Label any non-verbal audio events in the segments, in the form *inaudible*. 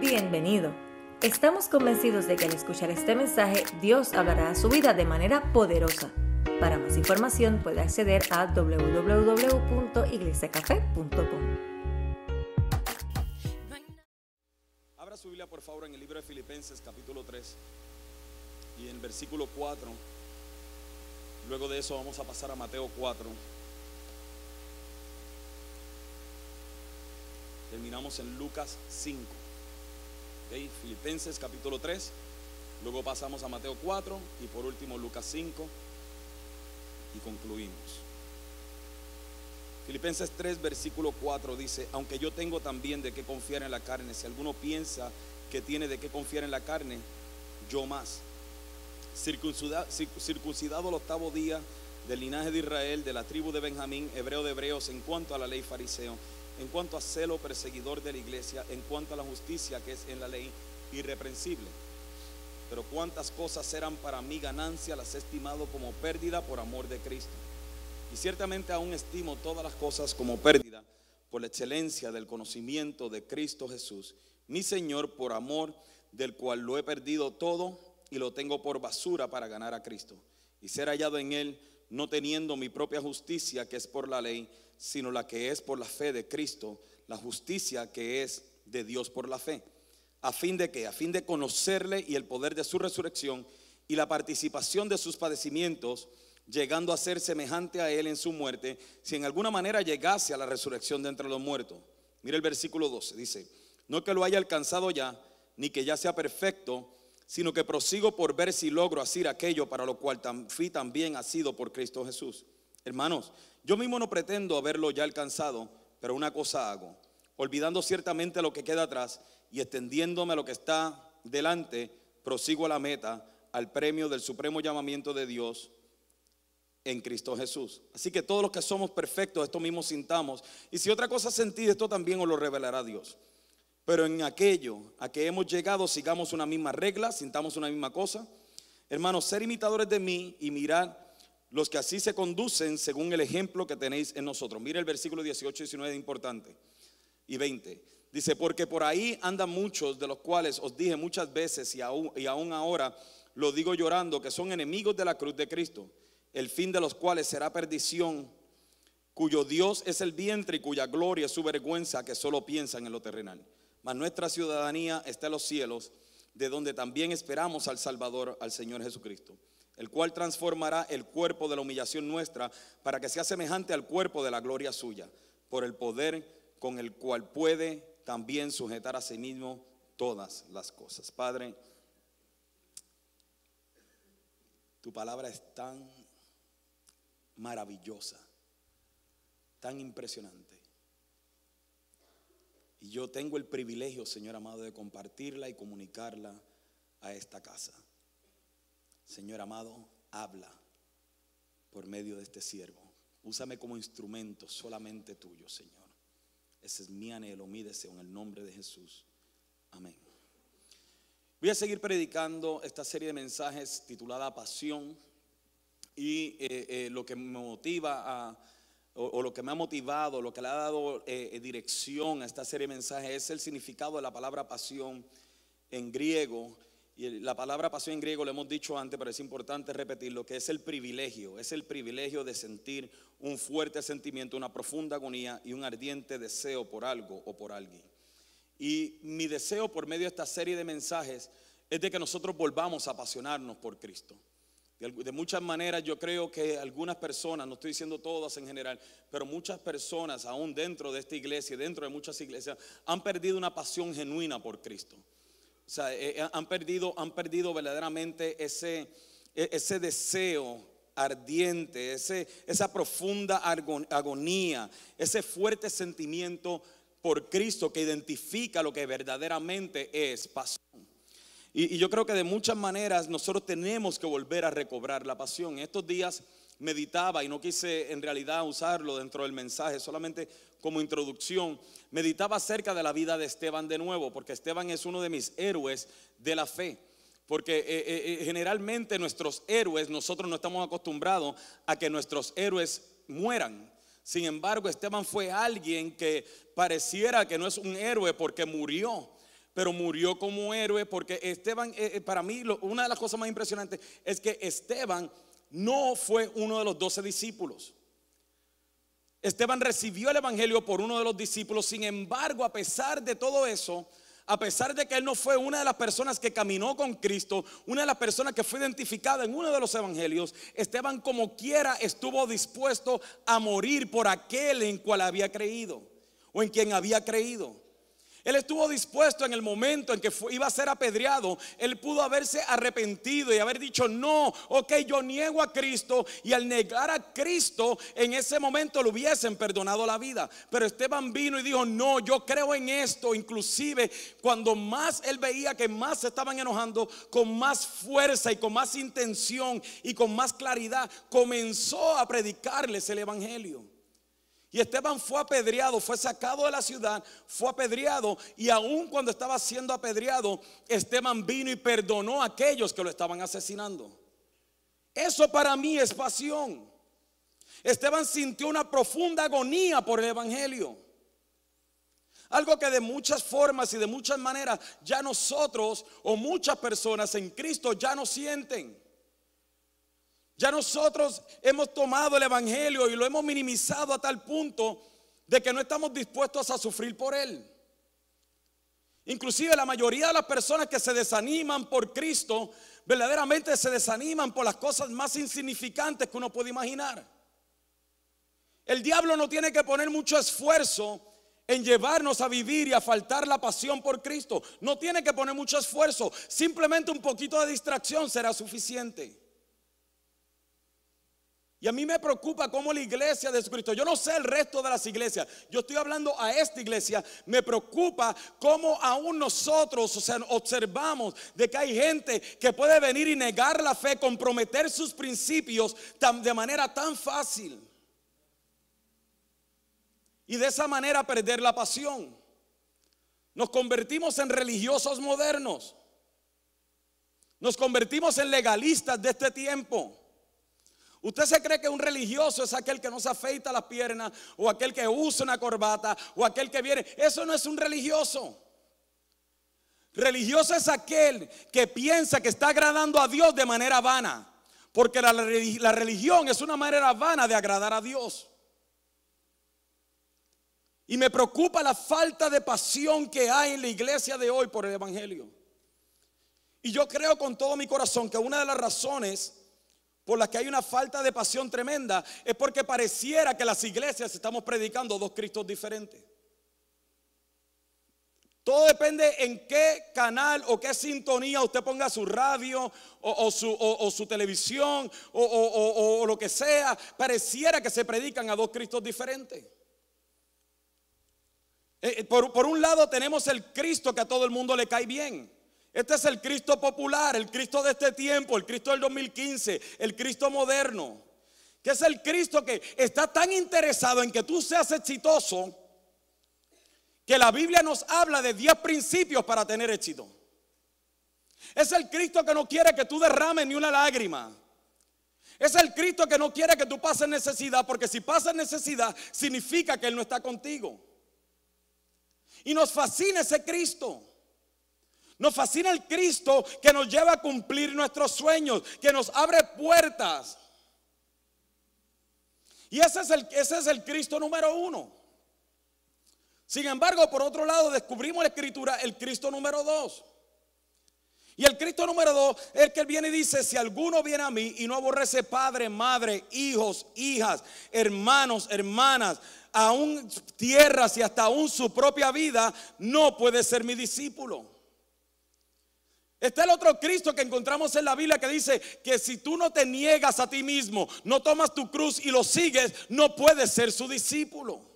Bienvenido. Estamos convencidos de que al escuchar este mensaje Dios hablará a su vida de manera poderosa. Para más información puede acceder a www.iglesiacafé.com. Abra su Biblia por favor en el libro de Filipenses capítulo 3 y en versículo 4. Luego de eso vamos a pasar a Mateo 4. Terminamos en Lucas 5. ¿Ok? Filipenses capítulo 3. Luego pasamos a Mateo 4 y por último Lucas 5 y concluimos. Filipenses 3, versículo 4 dice, aunque yo tengo también de qué confiar en la carne, si alguno piensa que tiene de qué confiar en la carne, yo más. Circuncidado, circuncidado el octavo día del linaje de Israel, de la tribu de Benjamín, hebreo de hebreos, en cuanto a la ley fariseo, en cuanto a celo perseguidor de la iglesia, en cuanto a la justicia que es en la ley irreprensible. Pero cuántas cosas eran para mí ganancia, las he estimado como pérdida por amor de Cristo. Y ciertamente aún estimo todas las cosas como pérdida por la excelencia del conocimiento de Cristo Jesús, mi Señor, por amor del cual lo he perdido todo y lo tengo por basura para ganar a Cristo. Y ser hallado en Él, no teniendo mi propia justicia que es por la ley, sino la que es por la fe de Cristo, la justicia que es de Dios por la fe. ¿A fin de qué? A fin de conocerle y el poder de su resurrección y la participación de sus padecimientos, llegando a ser semejante a él en su muerte, si en alguna manera llegase a la resurrección de entre los muertos. Mira el versículo 12, dice, no que lo haya alcanzado ya, ni que ya sea perfecto, sino que prosigo por ver si logro hacer aquello para lo cual fui también ha sido por Cristo Jesús. Hermanos, yo mismo no pretendo haberlo ya alcanzado, pero una cosa hago, olvidando ciertamente lo que queda atrás y extendiéndome a lo que está delante, prosigo a la meta, al premio del supremo llamamiento de Dios en Cristo Jesús. Así que todos los que somos perfectos, esto mismo sintamos. Y si otra cosa sentís, esto también os lo revelará Dios. Pero en aquello a que hemos llegado, sigamos una misma regla, sintamos una misma cosa. Hermanos, ser imitadores de mí y mirar los que así se conducen según el ejemplo que tenéis en nosotros. Mira el versículo 18 y 19 importante. Y 20. Dice, porque por ahí andan muchos de los cuales os dije muchas veces y aún, y aún ahora lo digo llorando, que son enemigos de la cruz de Cristo, el fin de los cuales será perdición, cuyo Dios es el vientre y cuya gloria es su vergüenza, que solo piensan en lo terrenal. Mas nuestra ciudadanía está en los cielos, de donde también esperamos al Salvador, al Señor Jesucristo, el cual transformará el cuerpo de la humillación nuestra para que sea semejante al cuerpo de la gloria suya, por el poder con el cual puede también sujetar a sí mismo todas las cosas. Padre, tu palabra es tan maravillosa, tan impresionante. Y yo tengo el privilegio, Señor amado, de compartirla y comunicarla a esta casa. Señor amado, habla por medio de este siervo. Úsame como instrumento solamente tuyo, Señor. Ese es mi anhelo, mi en el nombre de Jesús. Amén. Voy a seguir predicando esta serie de mensajes titulada Pasión y eh, eh, lo que me motiva a, o, lo que me ha motivado, lo que le ha dado eh, dirección a esta serie de mensajes es el significado de la palabra pasión en griego. Y la palabra pasión en griego lo hemos dicho antes, pero es importante repetirlo, que es el privilegio, es el privilegio de sentir un fuerte sentimiento, una profunda agonía y un ardiente deseo por algo o por alguien. Y mi deseo por medio de esta serie de mensajes es de que nosotros volvamos a apasionarnos por Cristo. De muchas maneras yo creo que algunas personas, no estoy diciendo todas en general, pero muchas personas aún dentro de esta iglesia, dentro de muchas iglesias, han perdido una pasión genuina por Cristo. O sea, eh, eh, han, perdido, han perdido verdaderamente ese, e, ese deseo ardiente, ese, esa profunda agonía, ese fuerte sentimiento por Cristo que identifica lo que verdaderamente es pasión. Y, y, yo creo que de muchas maneras nosotros tenemos que volver a recobrar la pasión. En estos días meditaba y no quise en realidad usarlo dentro del mensaje, solamente como introducción, meditaba acerca de la vida de Esteban de nuevo, porque Esteban es uno de mis héroes de la fe. Porque eh, eh, eh, generalmente nuestros héroes, nosotros no estamos acostumbrados a que nuestros héroes mueran. Sin embargo, Esteban fue alguien que pareciera que no es un héroe porque murió pero murió como héroe porque Esteban, para mí, una de las cosas más impresionantes es que Esteban no fue uno de los doce discípulos. Esteban recibió el Evangelio por uno de los discípulos, sin embargo, a pesar de todo eso, a pesar de que él no fue una de las personas que caminó con Cristo, una de las personas que fue identificada en uno de los evangelios, Esteban como quiera estuvo dispuesto a morir por aquel en cual había creído o en quien había creído. Él estuvo dispuesto en el momento en que iba a ser apedreado. Él pudo haberse arrepentido y haber dicho, no, ok, yo niego a Cristo. Y al negar a Cristo, en ese momento le hubiesen perdonado la vida. Pero Esteban vino y dijo, no, yo creo en esto. Inclusive cuando más él veía que más se estaban enojando, con más fuerza y con más intención y con más claridad, comenzó a predicarles el Evangelio. Y Esteban fue apedreado, fue sacado de la ciudad, fue apedreado y aun cuando estaba siendo apedreado, Esteban vino y perdonó a aquellos que lo estaban asesinando. Eso para mí es pasión. Esteban sintió una profunda agonía por el Evangelio. Algo que de muchas formas y de muchas maneras ya nosotros o muchas personas en Cristo ya no sienten. Ya nosotros hemos tomado el Evangelio y lo hemos minimizado a tal punto de que no estamos dispuestos a sufrir por él. Inclusive la mayoría de las personas que se desaniman por Cristo, verdaderamente se desaniman por las cosas más insignificantes que uno puede imaginar. El diablo no tiene que poner mucho esfuerzo en llevarnos a vivir y a faltar la pasión por Cristo. No tiene que poner mucho esfuerzo. Simplemente un poquito de distracción será suficiente. Y a mí me preocupa cómo la iglesia de Jesucristo, yo no sé el resto de las iglesias, yo estoy hablando a esta iglesia, me preocupa cómo aún nosotros o sea, observamos de que hay gente que puede venir y negar la fe, comprometer sus principios de manera tan fácil. Y de esa manera perder la pasión. Nos convertimos en religiosos modernos. Nos convertimos en legalistas de este tiempo. ¿Usted se cree que un religioso es aquel que no se afeita las piernas o aquel que usa una corbata o aquel que viene? Eso no es un religioso. Religioso es aquel que piensa que está agradando a Dios de manera vana. Porque la, la religión es una manera vana de agradar a Dios. Y me preocupa la falta de pasión que hay en la iglesia de hoy por el Evangelio. Y yo creo con todo mi corazón que una de las razones por las que hay una falta de pasión tremenda, es porque pareciera que las iglesias estamos predicando dos Cristos diferentes. Todo depende en qué canal o qué sintonía usted ponga su radio o, su, televisión o, lo que sea. Pareciera que se predican a dos Cristos diferentes. Eh, eh, por, por un lado tenemos el Cristo que a todo el mundo le cae bien. Este es el Cristo popular, el Cristo de este tiempo, el Cristo del 2015, el Cristo moderno. Que es el Cristo que está tan interesado en que tú seas exitoso que la Biblia nos habla de 10 principios para tener éxito. Es el Cristo que no quiere que tú derrames ni una lágrima. Es el Cristo que no quiere que tú pases necesidad, porque si pasas necesidad significa que Él no está contigo. Y nos fascina ese Cristo. Nos fascina el Cristo que nos lleva a cumplir nuestros sueños, que nos abre puertas. Y ese es el, Cristo número uno. Sin embargo, por otro lado, descubrimos la escritura el Cristo número dos. Y el Cristo número dos es el que viene y dice, si alguno viene a mí y no aborrece padre, madre, hijos, hijas, hermanos, hermanas, aún tierras y hasta aún su propia vida, no puede ser mi discípulo. Está el otro Cristo que encontramos en la Biblia que dice que si tú no te niegas a ti mismo, no tomas tu cruz y lo sigues, no puedes ser su discípulo.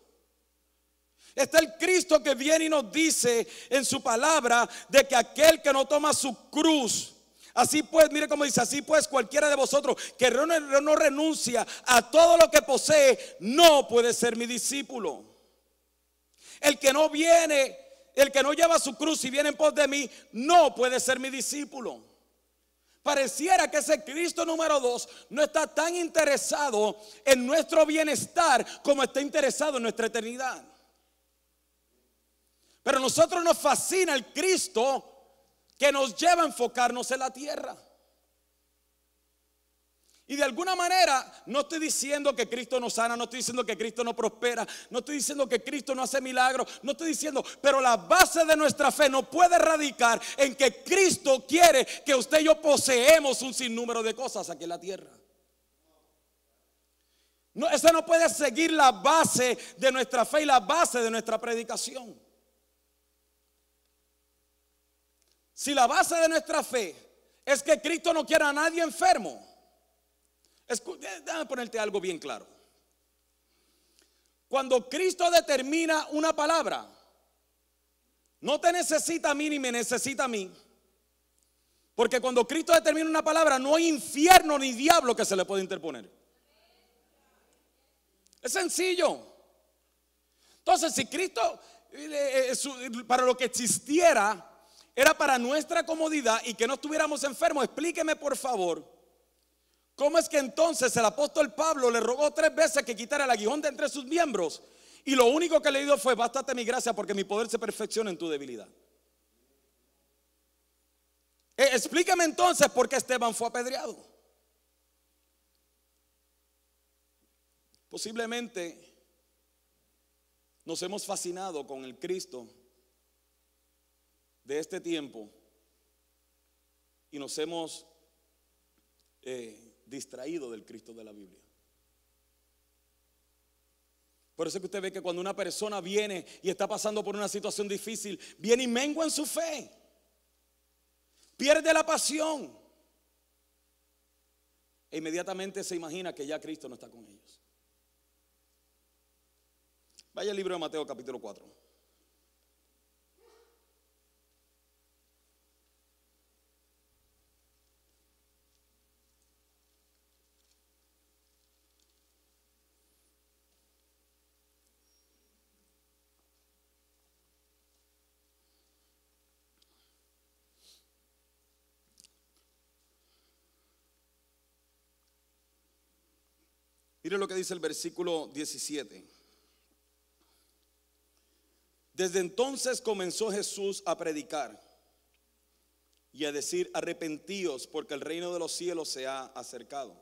Está el Cristo que viene y nos dice en su palabra de que aquel que no toma su cruz, así pues, mire cómo dice, así pues cualquiera de vosotros que no, renuncia a todo lo que posee, no puede ser mi discípulo. El que no viene el que no lleva su cruz y viene en pos de mí, no puede ser mi discípulo. Pareciera que ese Cristo número dos no está tan interesado en nuestro bienestar como está interesado en nuestra eternidad. Pero nosotros nos fascina el Cristo que nos lleva a enfocarnos en la tierra. Y de alguna manera no estoy diciendo que Cristo no sana, no estoy diciendo que Cristo no prospera, no estoy diciendo que Cristo no hace milagros, no estoy diciendo, pero la base de nuestra fe no puede radicar en que Cristo quiere que usted y yo poseemos un sinnúmero de cosas aquí en la tierra. No, esa no puede seguir la base de nuestra fe y la base de nuestra predicación. Si la base de nuestra fe es que Cristo no quiere a nadie enfermo, déjame ponerte algo bien claro. Cuando Cristo determina una palabra, no te necesita a mí ni me necesita a mí. Porque cuando Cristo determina una palabra, no hay infierno ni diablo que se le pueda interponer. Es sencillo. Entonces, si Cristo, eh, eh, para lo que existiera, era para nuestra comodidad y que no estuviéramos enfermos. Explíqueme por favor, ¿cómo es que entonces el apóstol Pablo le rogó tres veces que quitara el aguijón de entre sus miembros? Y lo único que le dio fue, bástate mi gracia porque mi poder se perfecciona en tu debilidad. Eh, explíqueme entonces por qué Esteban fue apedreado. Posiblemente nos hemos fascinado con el Cristo de este tiempo y nos hemos eh, distraído del Cristo de la Biblia. Por eso es que usted ve que cuando una persona viene y está pasando por una situación difícil, viene y mengua en su fe. Pierde la pasión. E inmediatamente se imagina que ya Cristo no está con ellos. Vaya al libro de Mateo capítulo 4. Mire lo que dice el versículo 17. Desde entonces comenzó Jesús a predicar y a decir, arrepentíos porque el reino de los cielos se ha acercado.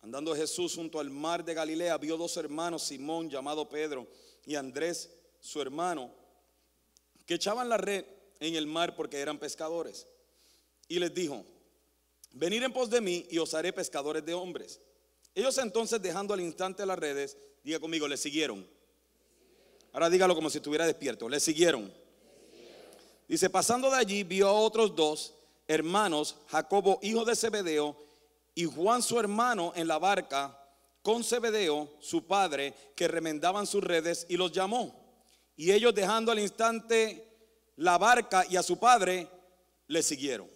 Andando Jesús junto al mar de Galilea, vio dos hermanos, Simón llamado Pedro y Andrés su hermano, que echaban la red en el mar porque eran pescadores. Y les dijo, venid en pos de mí y os haré pescadores de hombres. Ellos entonces dejando al instante las redes, diga conmigo, le siguieron. Ahora dígalo como si estuviera despierto, le siguieron. Dice, pasando de allí vio a otros dos hermanos, Jacobo, hijo de Zebedeo, y Juan su hermano en la barca con Zebedeo, su padre, que remendaban sus redes y los llamó. Y ellos dejando al instante la barca y a su padre, le siguieron.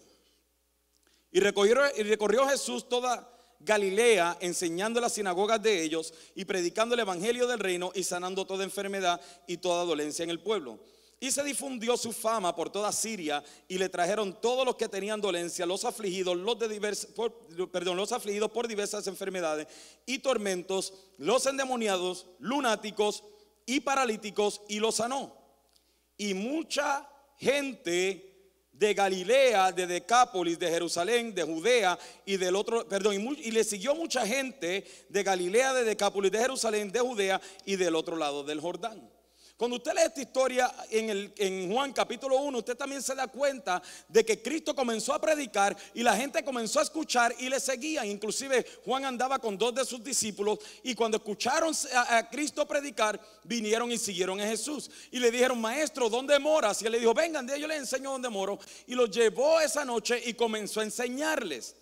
Y recorrió, y recorrió Jesús toda Galilea, enseñando las sinagogas de ellos y predicando el evangelio del reino y sanando toda enfermedad y toda dolencia en el pueblo. Y se difundió su fama por toda Siria y le trajeron todos los que tenían dolencia, los afligidos, los de por, perdón, los afligidos por diversas enfermedades y tormentos, los endemoniados, lunáticos y paralíticos y los sanó. Y mucha gente de Galilea, de Decápolis, de Jerusalén, de Judea y del otro, perdón, y, le siguió mucha gente de Galilea, de Decápolis, de Jerusalén, de Judea y del otro lado del Jordán. Cuando usted lee esta historia en, el, en Juan capítulo 1, usted también se da cuenta de que Cristo comenzó a predicar y la gente comenzó a escuchar y le seguían. Inclusive Juan andaba con dos de sus discípulos y cuando escucharon a, Cristo predicar, vinieron y siguieron a Jesús. Y le dijeron, maestro, ¿dónde moras? Y él le dijo, vengan, yo les enseño dónde moro. Y los llevó esa noche y comenzó a enseñarles.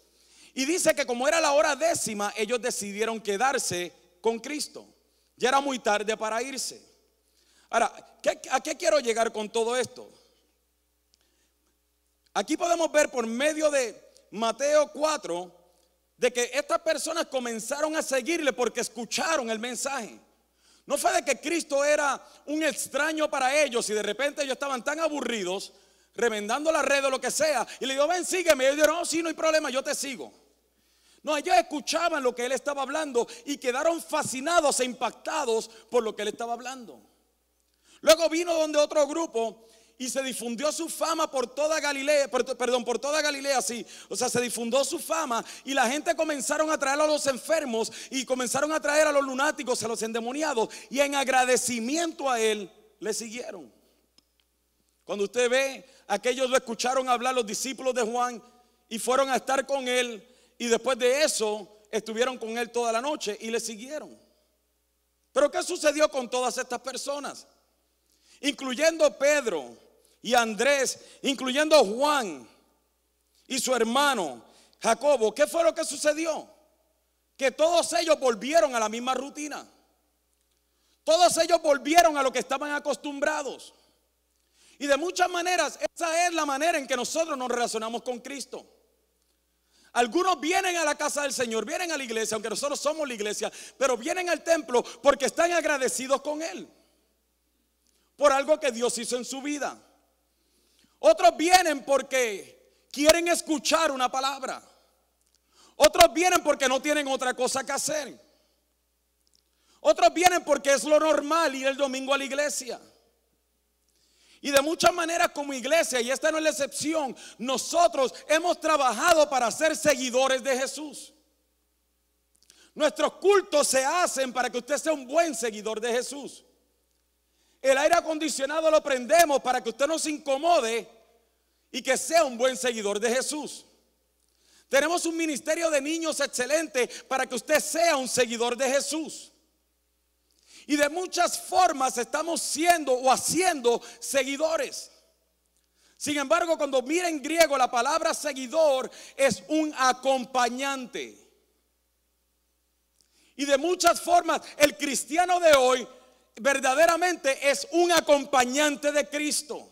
Y dice que como era la hora décima, ellos decidieron quedarse con Cristo. Ya era muy tarde para irse. Ahora, ¿a qué quiero llegar con todo esto? Aquí podemos ver por medio de Mateo 4 de que estas personas comenzaron a seguirle porque escucharon el mensaje. No fue de que Cristo era un extraño para ellos y de repente ellos estaban tan aburridos, remendando la red o lo que sea, y le dijo, ven, sígueme. Y ellos dijeron, no, sí, no hay problema, yo te sigo. No, ellos escuchaban lo que él estaba hablando y quedaron fascinados e impactados por lo que él estaba hablando. Luego vino donde otro grupo y se difundió su fama por toda Galilea, perdón, por toda Galilea, sí. O sea, se difundió su fama y la gente comenzaron a traer a los enfermos y comenzaron a traer a los lunáticos, a los endemoniados y en agradecimiento a él le siguieron. Cuando usted ve, aquellos lo escucharon hablar los discípulos de Juan y fueron a estar con él y después de eso estuvieron con él toda la noche y le siguieron. Pero ¿qué sucedió con todas estas personas? Incluyendo Pedro, y Andrés, incluyendo Juan y su hermano Jacobo, ¿qué fue lo que sucedió? Que todos ellos volvieron a la misma rutina. Todos ellos volvieron a lo que estaban acostumbrados. Y de muchas maneras, esa es la manera en que nosotros nos relacionamos con Cristo. Algunos vienen a la casa del Señor, vienen a la iglesia, aunque nosotros somos la iglesia, pero vienen al templo porque están agradecidos con Él. Por algo que Dios hizo en su vida. Otros vienen porque quieren escuchar una palabra. Otros vienen porque no tienen otra cosa que hacer. Otros vienen porque es lo normal ir el domingo a la iglesia. Y de muchas maneras como iglesia, y esta no es la excepción, nosotros hemos trabajado para ser seguidores de Jesús. Nuestros cultos se hacen para que usted sea un buen seguidor de Jesús. El aire acondicionado lo prendemos para que usted no se incomode y que sea un buen seguidor de Jesús. Tenemos un ministerio de niños excelente para que usted sea un seguidor de Jesús. Y de muchas formas estamos siendo o haciendo seguidores. Sin embargo, cuando mira en griego la palabra seguidor es un acompañante. Y de muchas formas el cristiano de hoy verdaderamente es un acompañante de Cristo.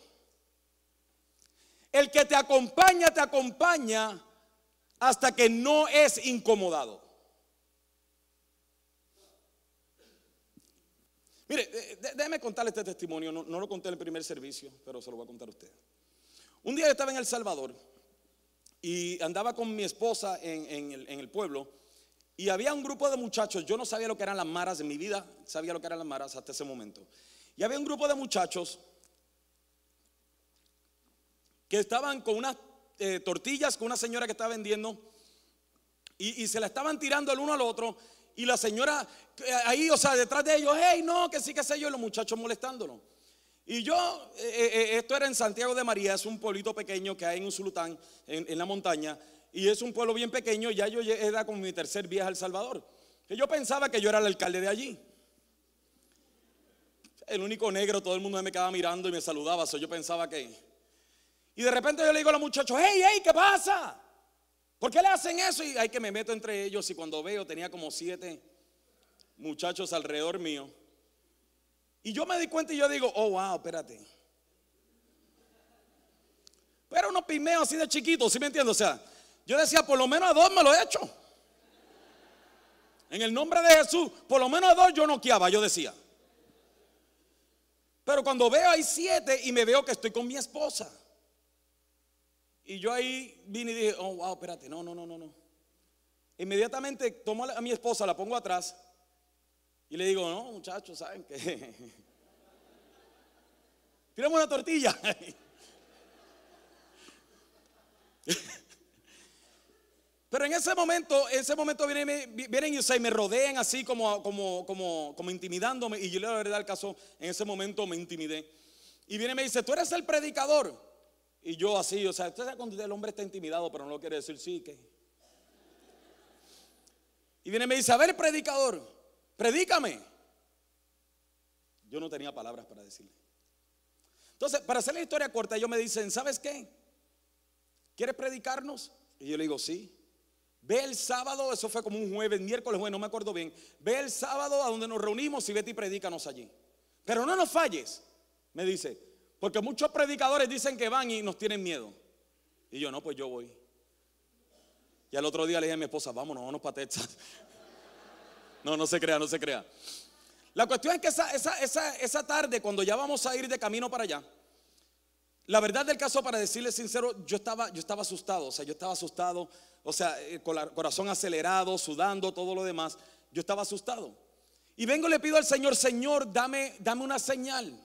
El que te acompaña, te acompaña hasta que no es incomodado. Mire, déjeme contarle este testimonio. No, lo conté en el primer servicio, pero se lo voy a contar a usted. Un día yo estaba en El Salvador y andaba con mi esposa en, el, en el pueblo. Y había un grupo de muchachos, yo no sabía lo que eran las maras en mi vida, sabía lo que eran las maras hasta ese momento. Y había un grupo de muchachos que estaban con unas eh, tortillas con una señora que estaba vendiendo y, se la estaban tirando el uno al otro. Y la señora eh, ahí, o sea, detrás de ellos, hey, no, que sí, que sé yo, y los muchachos molestándolo. Y yo, eh, esto era en Santiago de María, es un pueblito pequeño que hay en Usulután, en, en la montaña. Y es un pueblo bien pequeño, ya yo era como mi tercer viaje al Salvador. Que yo pensaba que yo era el alcalde de allí. El único negro, todo el mundo me quedaba mirando y me saludaba, so yo pensaba que... Y de repente yo le digo a los muchachos, hey, hey, ¿qué pasa? ¿Por qué le hacen eso? Y hay que me meto entre ellos y cuando veo tenía como siete muchachos alrededor mío. Y yo me di cuenta y yo digo, oh, wow, espérate. Pero unos pimeos así de chiquitos, ¿sí me entiendes? O sea, yo decía, por lo menos a dos me lo he hecho. En el nombre de Jesús, por lo menos a dos yo no quiaba, yo decía. Pero cuando veo hay siete y me veo que estoy con mi esposa. Y yo ahí vine y dije, oh, wow, espérate, no, no, no, no, no. Inmediatamente tomo a mi esposa, la pongo atrás y le digo, no, muchachos, ¿saben qué? *laughs* Tiramos una tortilla. *laughs* Pero en ese momento, en ese momento vienen, y me rodean así como, como, como, como intimidándome. Y yo le doy el caso, en ese momento me intimidé. Y viene y me dice, tú eres el predicador. Y yo así, o sea, usted sabe cuando el hombre está intimidado, pero no lo quiere decir sí, que. Y viene y me dice, a ver, predicador, predícame. Yo no tenía palabras para decirle. Entonces, para hacer la historia corta, ellos me dicen, ¿sabes qué? ¿Quieres predicarnos? Y yo le digo, sí. Ve el sábado, eso fue como un jueves, miércoles, jueves, no me acuerdo bien. Ve el sábado a donde nos reunimos y vete y predícanos allí. Pero no nos falles, me dice, porque muchos predicadores dicen que van y nos tienen miedo. Y yo, no, pues yo voy. Y al otro día le dije a mi esposa, vámonos, vámonos para Texas. *laughs* No, no se crea, no se crea. La cuestión es que esa, esa, esa tarde, cuando ya vamos a ir de camino para allá, la verdad del caso, para decirles sincero, yo estaba, yo estaba asustado, o sea, yo estaba asustado, o sea, eh, con el corazón acelerado, sudando, todo lo demás, yo estaba asustado. Y vengo y le pido al Señor, Señor, dame, dame una señal.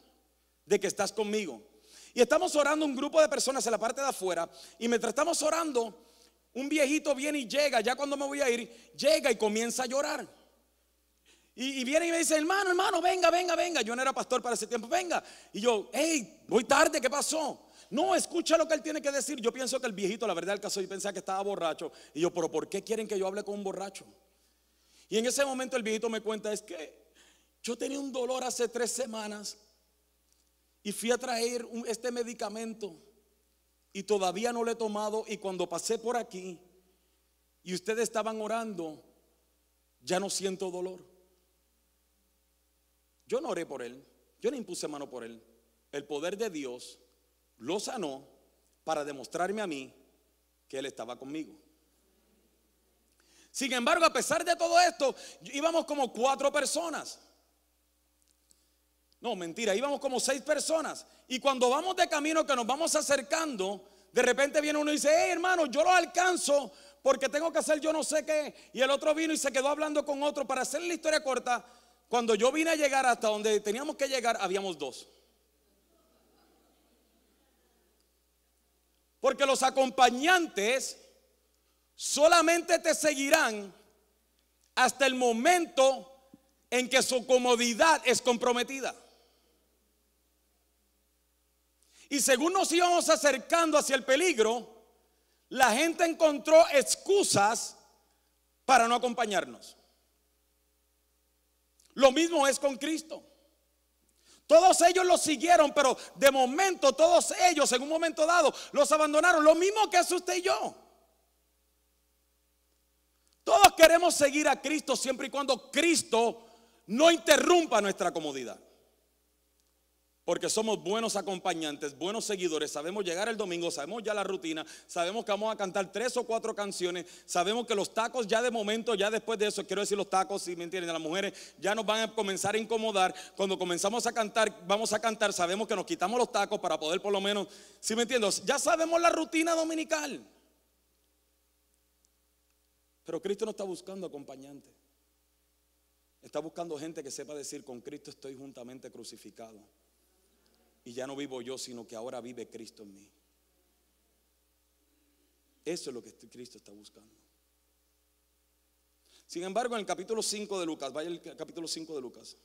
de que estás conmigo. Y estamos orando un grupo de personas en la parte de afuera. Y mientras estamos orando, un viejito viene y llega, ya cuando me voy a ir, llega y comienza a llorar. Y, viene y me dice, hermano, hermano, venga, venga, venga. Yo no era pastor para ese tiempo, venga. Y yo, hey, voy tarde, ¿qué pasó? No, escucha lo que él tiene que decir. Yo pienso que el viejito, la verdad, el caso, yo pensaba que estaba borracho. Y yo, pero ¿por qué quieren que yo hable con un borracho? Y en ese momento el viejito me cuenta, es que yo tenía un dolor hace tres semanas y fui a traer este medicamento y todavía no lo he tomado y cuando pasé por aquí y ustedes estaban orando, ya no siento dolor. Yo no oré por él, yo no impuse mano por él. El poder de Dios lo sanó para demostrarme a mí que él estaba conmigo. Sin embargo, a pesar de todo esto, íbamos como cuatro personas. No, mentira, íbamos como seis personas. Y cuando vamos de camino que nos vamos acercando, de repente viene uno y dice, hey hermano, yo lo alcanzo porque tengo que hacer yo no sé qué. Y el otro vino y se quedó hablando con otro. Para hacer la historia corta, cuando yo vine a llegar hasta donde teníamos que llegar, habíamos dos. Porque los acompañantes solamente te seguirán hasta el momento en que su comodidad es comprometida. Y según nos íbamos acercando hacia el peligro, la gente encontró excusas para no acompañarnos. Lo mismo es con Cristo. Todos ellos lo siguieron, pero de momento todos ellos en un momento dado los abandonaron. Lo mismo que hace usted y yo. Todos queremos seguir a Cristo siempre y cuando Cristo no interrumpa nuestra comodidad. Porque somos buenos acompañantes, buenos seguidores. Sabemos llegar el domingo, sabemos ya la rutina, sabemos que vamos a cantar tres o cuatro canciones. Sabemos que los tacos ya de momento, ya después de eso, quiero decir los tacos, si me entienden, las mujeres ya nos van a comenzar a incomodar. Cuando comenzamos a cantar, vamos a cantar, sabemos que nos quitamos los tacos para poder por lo menos, si me entienden, ya sabemos la rutina dominical. Pero Cristo no está buscando acompañantes. Está buscando gente que sepa decir, con Cristo estoy juntamente crucificado. Y ya no vivo yo, sino que ahora vive Cristo en mí. Eso es lo que este Cristo está buscando. Sin embargo, en el capítulo 5 de Lucas, vaya el capítulo 5 de Lucas.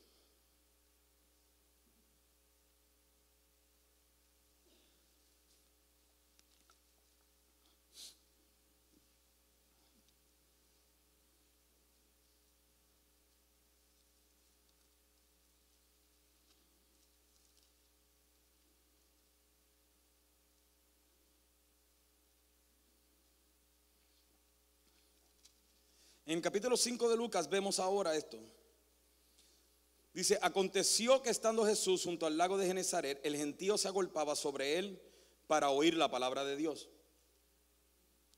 En capítulo 5 de Lucas vemos ahora esto. Dice, aconteció que estando Jesús junto al lago de Genezaret, el gentío se agolpaba sobre él para oír la palabra de Dios.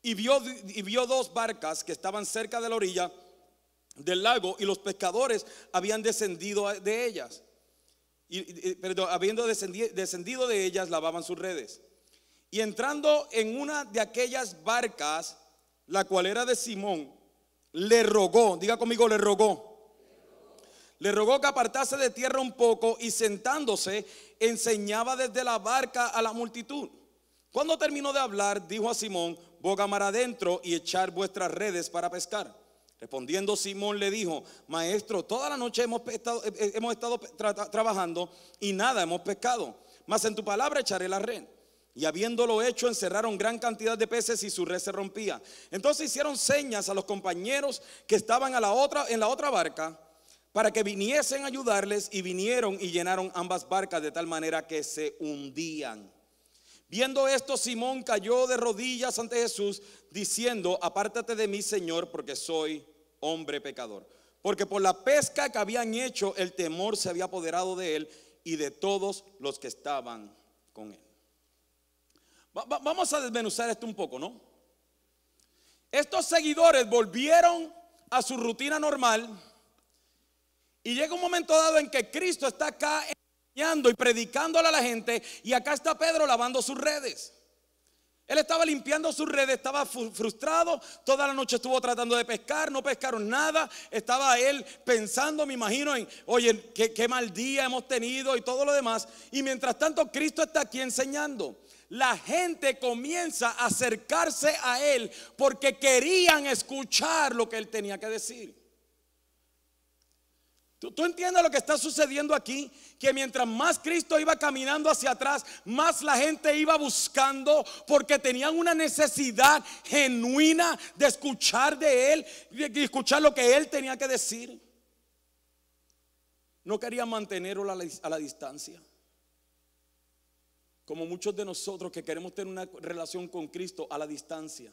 Y vio, y vio dos barcas que estaban cerca de la orilla del lago y los pescadores habían descendido de ellas. Y, perdón, habiendo descendido, descendido de ellas, lavaban sus redes. Y entrando en una de aquellas barcas, la cual era de Simón, le rogó, diga conmigo, le rogó. Le rogó que apartase de tierra un poco y sentándose enseñaba desde la barca a la multitud. Cuando terminó de hablar, dijo a Simón, boga mar adentro y echar vuestras redes para pescar. Respondiendo Simón le dijo, maestro, toda la noche hemos estado, eh, eh, hemos estado trabajando y nada hemos pescado, mas en tu palabra echaré la red. Y habiéndolo hecho, encerraron gran cantidad de peces y su red se rompía. Entonces hicieron señas a los compañeros que estaban a la otra, en la otra barca para que viniesen a ayudarles y vinieron y llenaron ambas barcas de tal manera que se hundían. Viendo esto, Simón cayó de rodillas ante Jesús, diciendo, apártate de mí, Señor, porque soy hombre pecador. Porque por la pesca que habían hecho, el temor se había apoderado de él y de todos los que estaban con él vamos a desmenuzar esto un poco, ¿no? Estos seguidores volvieron a su rutina normal y llega un momento dado en que Cristo está acá enseñando y predicándole a la gente y acá está Pedro lavando sus redes. Él estaba limpiando su red, estaba frustrado, toda la noche estuvo tratando de pescar, no pescaron nada, estaba él pensando, me imagino, en, oye, qué mal día hemos tenido y todo lo demás. Y mientras tanto, Cristo está aquí enseñando. La gente comienza a acercarse a él porque querían escuchar lo que él tenía que decir. ¿Tú, entiendes lo que está sucediendo aquí? Que mientras más Cristo iba caminando hacia atrás, más la gente iba buscando porque tenían una necesidad genuina de escuchar de Él, de escuchar lo que Él tenía que decir. No querían mantenerlo a la, a la distancia. Como muchos de nosotros que queremos tener una relación con Cristo a la distancia.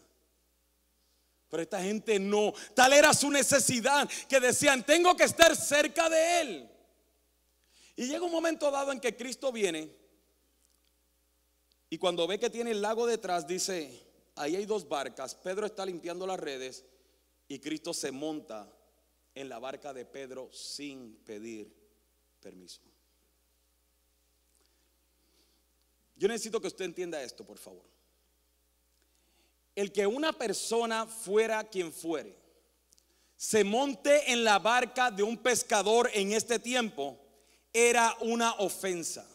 Pero esta gente no. Tal era su necesidad que decían, tengo que estar cerca de Él. Y llega un momento dado en que Cristo viene y cuando ve que tiene el lago detrás, dice, ahí hay dos barcas. Pedro está limpiando las redes y Cristo se monta en la barca de Pedro sin pedir permiso. Yo necesito que usted entienda esto, por favor el que una persona fuera quien fuere, se monte en la barca de un pescador en este tiempo, era una ofensa.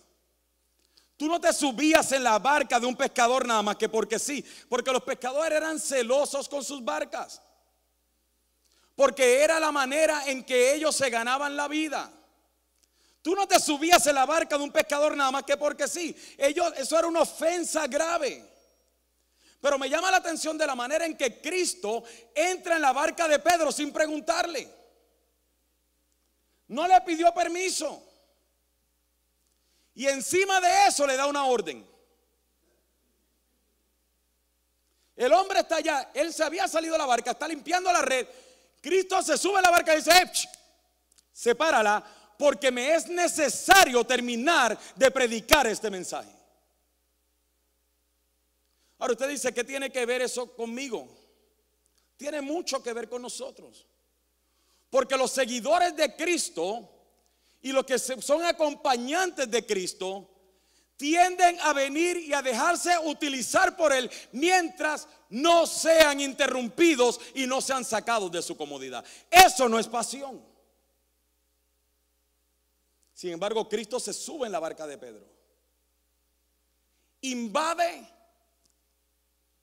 Tú no te subías en la barca de un pescador nada más que porque sí, porque los pescadores eran celosos con sus barcas. Porque era la manera en que ellos se ganaban la vida. Tú no te subías en la barca de un pescador nada más que porque sí. Eso era una ofensa grave. Pero me llama la atención de la manera en que Cristo entra en la barca de Pedro sin preguntarle. No le pidió permiso. Y encima de eso le da una orden. El hombre está allá, él se había salido de la barca, está limpiando la red. Cristo se sube a la barca y dice, eh, sepárala, porque me es necesario terminar de predicar este mensaje. Ahora usted dice, ¿qué tiene que ver eso conmigo? Tiene mucho que ver con nosotros. Porque los seguidores de Cristo y los que son acompañantes de Cristo tienden a venir y a dejarse utilizar por Él mientras no sean interrumpidos y no sean sacados de su comodidad. Eso no es pasión. Sin embargo, Cristo se sube en la barca de Pedro. Invade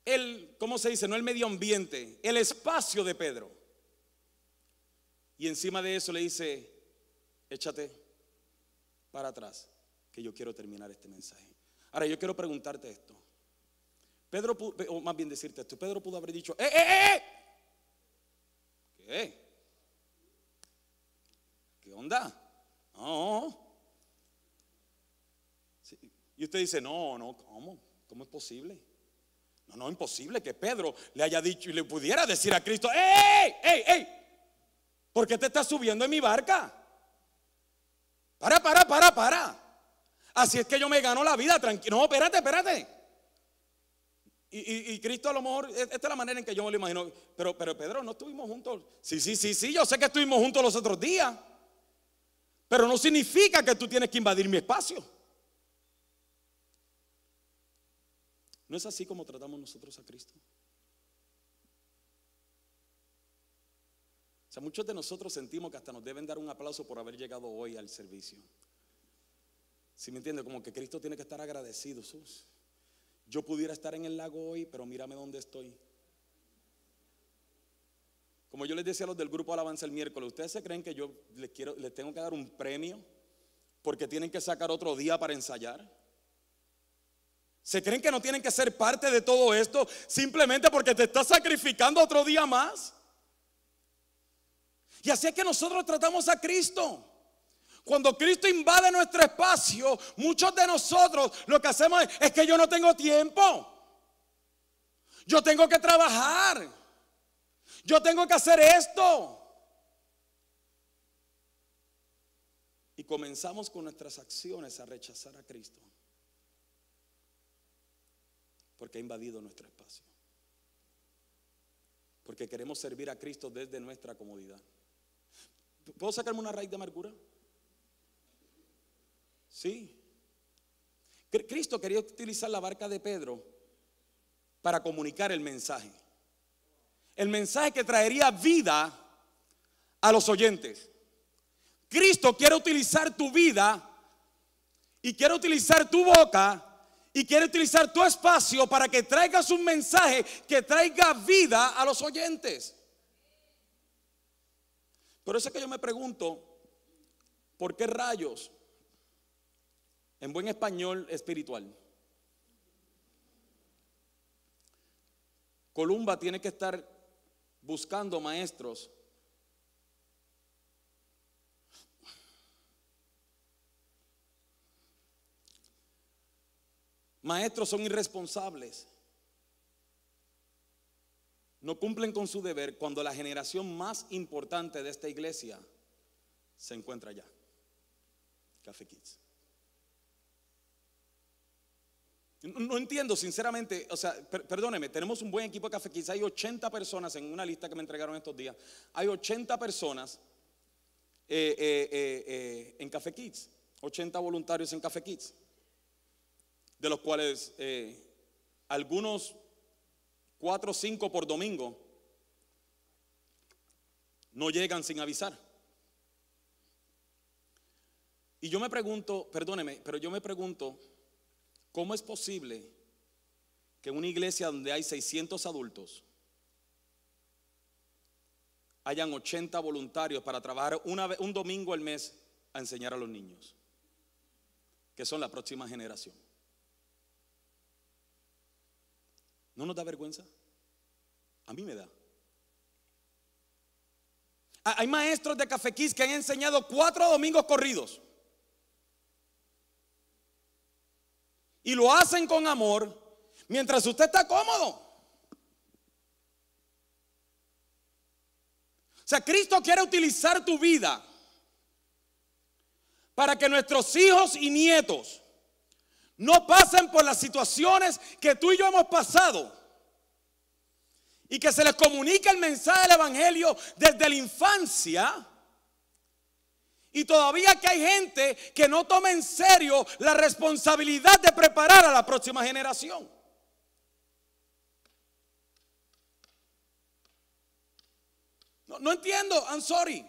el, ¿cómo se dice? No el medio ambiente, el espacio de Pedro. Y encima de eso le dice, échate para atrás, que yo quiero terminar este mensaje. Ahora yo quiero preguntarte esto. Pedro, o más bien decirte esto, Pedro pudo haber dicho, ¡eh, eh, eh! eh! ¿Qué? ¿Qué onda? No. Y usted dice, no, no, ¿cómo? ¿Cómo es posible? No, no, imposible que Pedro le haya dicho y le pudiera decir a Cristo, ¡Ey, ey, ey! ¿Por qué te estás subiendo en mi barca? Para, para, para, para. Así es que yo me gano la vida, tranquilo. No, espérate, espérate. Y, Cristo a lo mejor, e, esta es la manera en que yo me lo imagino. Pero, pero Pedro, no estuvimos juntos. Sí, sí, sí, sí, yo sé que estuvimos juntos los otros días. Pero no significa que tú tienes que invadir mi espacio. ¿No es así como tratamos nosotros a Cristo? O sea, muchos de nosotros sentimos que hasta nos deben dar un aplauso por haber llegado hoy al servicio. Si me entiende? Como que Cristo tiene que estar agradecido. Yo pudiera estar en el lago hoy, pero mírame dónde estoy. Como yo les decía a los del grupo Alabanza el miércoles, ¿ustedes se creen que yo les, quiero, les tengo que dar un premio porque tienen que sacar otro día para ensayar? ¿Se creen que no tienen que ser parte de todo esto simplemente porque te estás sacrificando otro día más? Y así es que nosotros tratamos a Cristo. Cuando Cristo invade nuestro espacio, muchos de nosotros lo que hacemos es, es que yo no tengo tiempo. Yo tengo que trabajar. Yo tengo que hacer esto. Y comenzamos con nuestras acciones a rechazar a Cristo porque ha invadido nuestro espacio. Porque queremos servir a Cristo desde nuestra comodidad. ¿Puedo sacarme una raíz de amargura? Sí. Cristo quería utilizar la barca de Pedro para comunicar el mensaje. El mensaje que traería vida a los oyentes. Cristo quiere utilizar tu vida y quiere utilizar tu boca y quiere utilizar tu espacio para que traigas un mensaje que traiga vida a los oyentes. Por eso es que yo me pregunto, ¿por qué rayos, en buen español espiritual, Columba tiene que estar buscando maestros Maestros son irresponsables. No cumplen con su deber cuando la generación más importante de esta iglesia se encuentra allá. Café Kids. No, entiendo, sinceramente, o sea, perdóneme, tenemos un buen equipo de Café Kids. Hay 80 personas en una lista que me entregaron estos días. Hay 80 personas eh, eh, eh, en Café Kids, 80 voluntarios en Café Kids de los cuales algunos cuatro o cinco por domingo no llegan sin avisar. Y yo me pregunto, perdóneme, pero yo me pregunto, ¿cómo es posible que en una iglesia donde hay 600 adultos hayan 80 voluntarios para trabajar una un domingo al mes a enseñar a los niños, que son la próxima generación? ¿No nos da vergüenza? A mí me da. Hay maestros de cafequís que han enseñado cuatro domingos corridos. Y lo hacen con amor mientras usted está cómodo. O sea, Cristo quiere utilizar tu vida para que nuestros hijos y nietos no pasen por las situaciones que tú y yo hemos pasado. Y que se les comunique el mensaje del Evangelio desde la infancia. Y todavía que hay gente que no toma en serio la responsabilidad de preparar a la próxima generación. No, no entiendo, I'm sorry.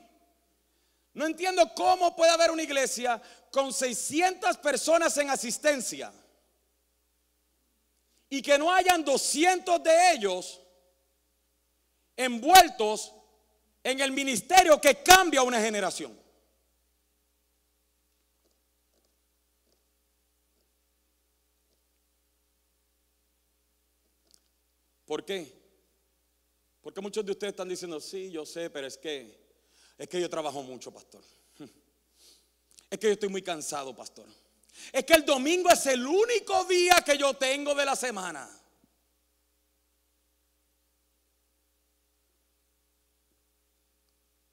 No entiendo cómo puede haber una iglesia con 600 personas en asistencia y que no hayan 200 de ellos envueltos en el ministerio que cambia una generación. ¿Por qué? Porque muchos de ustedes están diciendo, sí, yo sé, pero es que es que yo trabajo mucho, pastor. *laughs* Es que yo estoy muy cansado, pastor. Es que el domingo es el único día que yo tengo de la semana.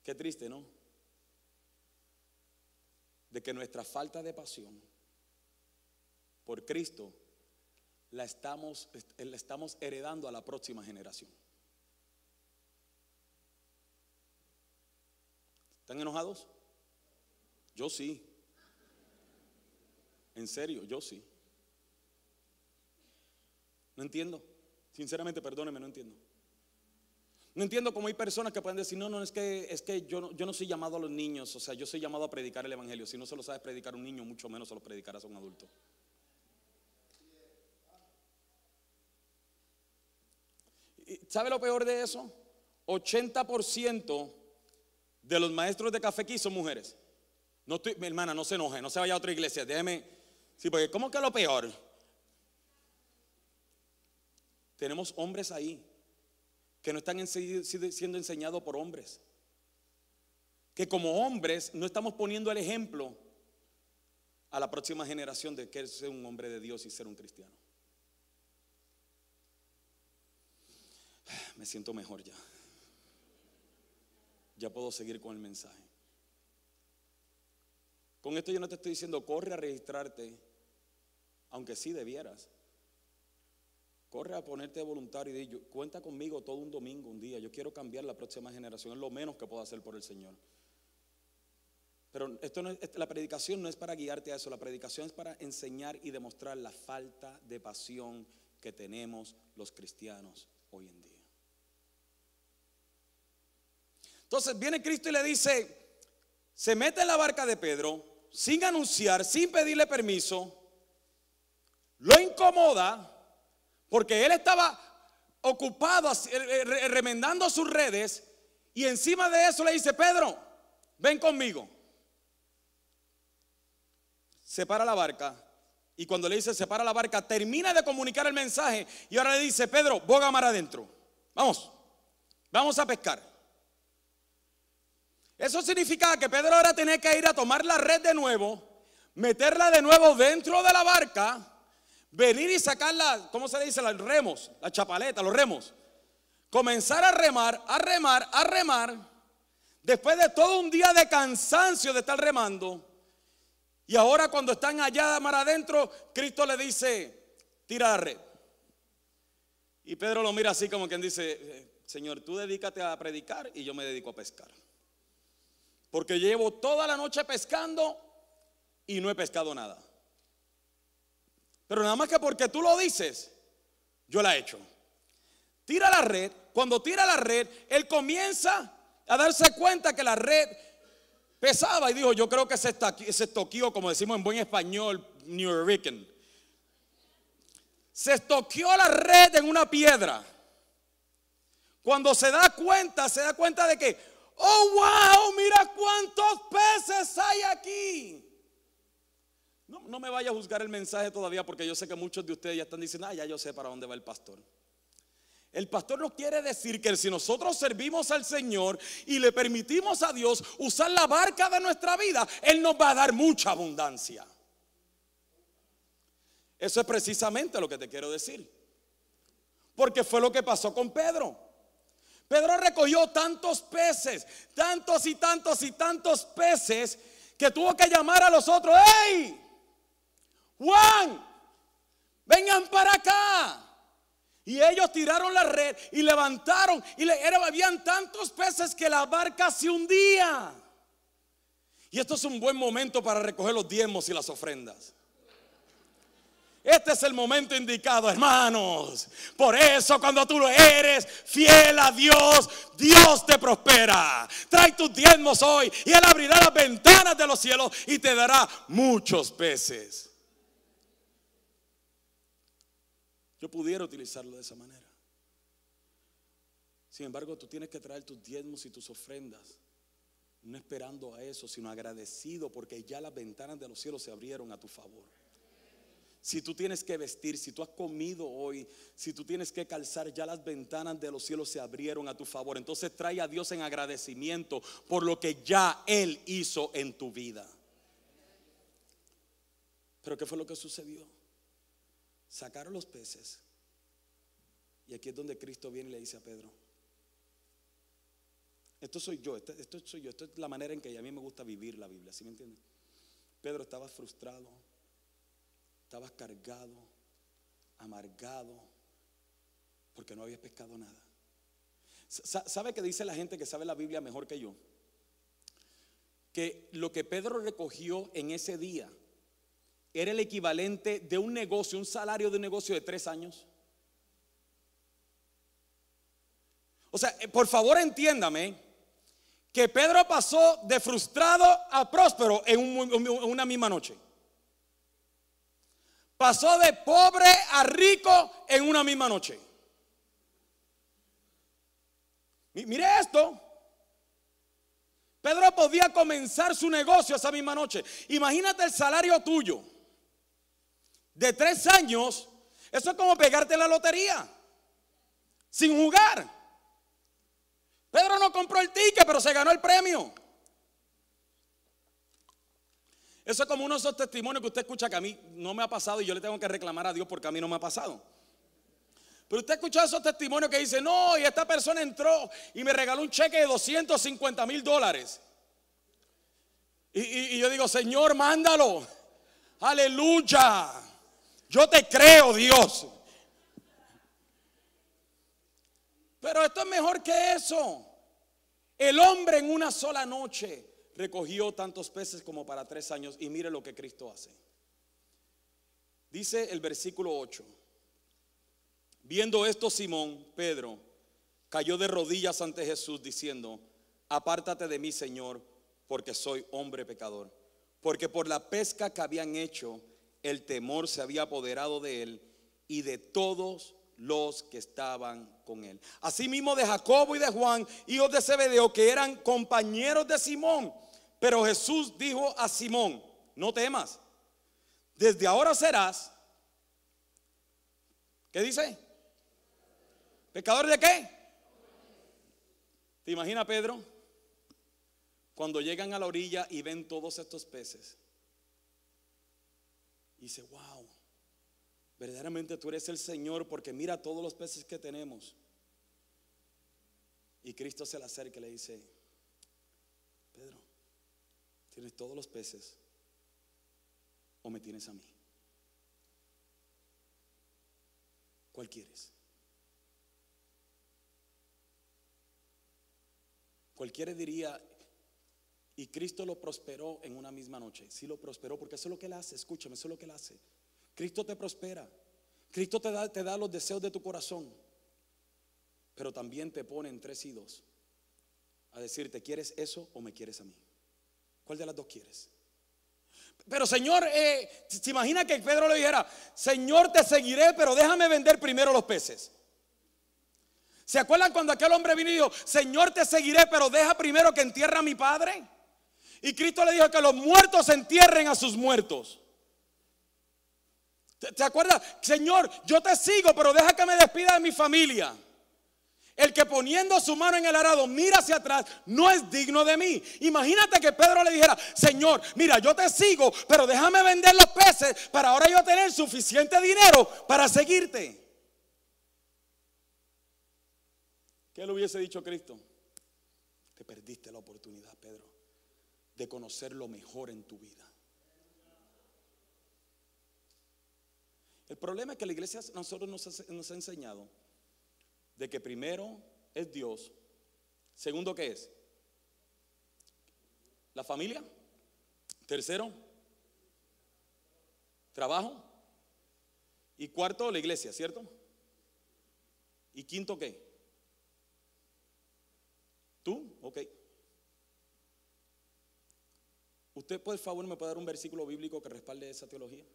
Qué triste, ¿no? De que nuestra falta de pasión por Cristo la estamos, estamos heredando a la próxima generación. ¿Están enojados? Yo sí. En serio, yo sí. No entiendo. Sinceramente, perdóneme, no entiendo. No entiendo cómo hay personas que pueden decir, no, no, es que, es que yo, no, yo no soy llamado a los niños, o sea, yo soy llamado a predicar el Evangelio. Si no se lo sabes predicar a un niño, mucho menos se lo predicarás a un adulto. ¿Sabe lo peor de eso? 80% de los maestros de café aquí son mujeres. No estoy, mi hermana, no se enoje, no se vaya a otra iglesia. Déjeme. Sí, porque ¿cómo que lo peor? Tenemos hombres ahí que no están siendo enseñados por hombres. Que como hombres no estamos poniendo el ejemplo a la próxima generación de que es ser un hombre de Dios y ser un cristiano. Me siento mejor ya ya puedo seguir con el mensaje. Con esto yo no te estoy diciendo, corre a registrarte, aunque sí debieras. Corre a ponerte voluntario y di, cuenta conmigo todo un domingo, un día. Yo quiero cambiar la próxima generación, es lo menos que puedo hacer por el Señor. Pero esto no la predicación no es para guiarte a eso, la predicación es para enseñar y demostrar la falta de pasión que tenemos los cristianos hoy en día. Entonces viene Cristo y le dice, se mete en la barca de Pedro sin anunciar, sin pedirle permiso, lo incomoda porque él estaba ocupado remendando sus redes y encima de eso le dice, Pedro, ven conmigo. Separa la barca y cuando le dice separa la barca, termina de comunicar el mensaje y ahora le dice, Pedro, boga mar adentro. Vamos, vamos a pescar. Eso significaba que Pedro ahora tenía que ir a tomar la red de nuevo, meterla de nuevo dentro de la barca, venir y sacarla, ¿cómo se dice? Los remos, la chapaleta, los remos. Comenzar a remar, a remar, a remar. Después de todo un día de cansancio de estar remando. Y ahora cuando están allá mar adentro, Cristo le dice, tira la red. Y Pedro lo mira así como quien dice, eh, Señor, tú dedícate a predicar y yo me dedico a pescar. Porque llevo toda la noche pescando y no he pescado nada. Pero nada más que porque tú lo dices, yo la he hecho. Tira la red. Cuando tira la red, él comienza a darse cuenta que la red pesaba y dijo, yo creo que se, se estoqueó, como decimos en buen español, New York. Se estoqueó la red en una piedra. Cuando se da cuenta, se da cuenta de que Oh, wow, mira cuántos peces hay aquí. No, me vaya a juzgar el mensaje todavía porque yo sé que muchos de ustedes ya están diciendo, ah, ya yo sé para dónde va el pastor. El pastor no quiere decir que si nosotros servimos al Señor y le permitimos a Dios usar la barca de nuestra vida, Él nos va a dar mucha abundancia. Eso es precisamente lo que te quiero decir. Porque fue lo que pasó con Pedro. Pedro recogió tantos peces, tantos y tantos y tantos peces, que tuvo que llamar a los otros, ¡Hey! Juan, vengan para acá. Y ellos tiraron la red y levantaron y le, habían tantos peces que la barca se hundía. Y esto es un buen momento para recoger los diezmos y las ofrendas. Este es el momento indicado, hermanos. Por eso cuando tú eres fiel a Dios, Dios te prospera. Trae tus diezmos hoy y Él abrirá las ventanas de los cielos y te dará muchos peces. Yo pudiera utilizarlo de esa manera. Sin embargo, tú tienes que traer tus diezmos y tus ofrendas. No esperando a eso, sino agradecido porque ya las ventanas de los cielos se abrieron a tu favor si tú tienes que vestir, si tú has comido hoy, si tú tienes que calzar, ya las ventanas de los cielos se abrieron a tu favor. Entonces trae a Dios en agradecimiento por lo que ya Él hizo en tu vida. Pero ¿qué fue lo que sucedió? Sacaron los peces. Y aquí es donde Cristo viene y le dice a Pedro, esto soy yo, esto, esto soy yo, esto es la manera en que a mí me gusta vivir la Biblia, ¿sí me entiendes? Pedro estaba frustrado Estabas cargado, amargado, porque no habías pescado nada. ¿Sabe qué dice la gente que sabe la Biblia mejor que yo? Que lo que Pedro recogió en ese día era el equivalente de un negocio, un salario de un negocio de tres años. O sea, eh, por favor entiéndame que Pedro pasó de frustrado a próspero en una misma noche. Pasó de pobre a rico en una misma noche. Mire esto. Pedro podía comenzar su negocio esa misma noche. Imagínate el salario tuyo de tres años. Eso es como pegarte la lotería sin jugar. Pedro no compró el ticket, pero se ganó el premio. Eso es como uno de esos testimonios que usted escucha que a mí no me ha pasado y yo le tengo que reclamar a Dios porque a mí no me ha pasado. Pero usted escucha esos testimonios que dice, no, y esta persona entró y me regaló un cheque de 250 mil dólares. Y, y yo digo, Señor, mándalo. Aleluya. Yo te creo, Dios. Pero esto es mejor que eso. El hombre en una sola noche recogió tantos peces como para tres años y mire lo que Cristo hace. Dice el versículo 8. Viendo esto, Simón, Pedro, cayó de rodillas ante Jesús diciendo, apártate de mí, Señor, porque soy hombre pecador. Porque por la pesca que habían hecho, el temor se había apoderado de él y de todos los que estaban con él. Asimismo de Jacobo y de Juan, hijos de Zebedeo, que eran compañeros de Simón. Pero Jesús dijo a Simón, no temas, desde ahora serás, ¿qué dice? ¿Pecador de qué? ¿Te imaginas Pedro? Cuando llegan a la orilla y ven todos estos peces. Y dice, wow, verdaderamente tú eres el Señor porque mira todos los peces que tenemos. Y Cristo se le acerca y le dice, Pedro, tienes todos los peces o me tienes a mí. ¿Cuál quieres? Cualquiera diría, y Cristo lo prosperó en una misma noche. Sí lo prosperó, porque eso es lo que Él hace. Escúchame, eso es lo que Él hace. Cristo te prospera. Cristo te da, te da los deseos de tu corazón. Pero también te pone en tres y dos. A decirte, ¿quieres eso o me quieres a mí? ¿Cuál de las dos quieres? Pero Señor, eh, se imagina que Pedro le dijera, Señor, te seguiré, pero déjame vender primero los peces. ¿Se acuerdan cuando aquel hombre vino y dijo, Señor, te seguiré, pero deja primero que entierre a mi padre? Y Cristo le dijo que los muertos entierren a sus muertos. ¿Te, acuerdas? Señor, yo te sigo, pero deja que me despida de mi familia. El que poniendo su mano en el arado mira hacia atrás no es digno de mí. Imagínate que Pedro le dijera, Señor, mira, yo te sigo, pero déjame vender los peces para ahora yo tener suficiente dinero para seguirte. ¿Qué le hubiese dicho Cristo? Te perdiste la oportunidad, Pedro de conocer lo mejor en tu vida. El problema es que la iglesia nosotros nos ha, enseñado de que primero es Dios, segundo ¿qué es? La familia, tercero, trabajo y cuarto la iglesia, ¿cierto? Y quinto ¿qué? ¿Tú? Ok. ¿Usted por favor me puede dar un versículo bíblico que respalde esa teología?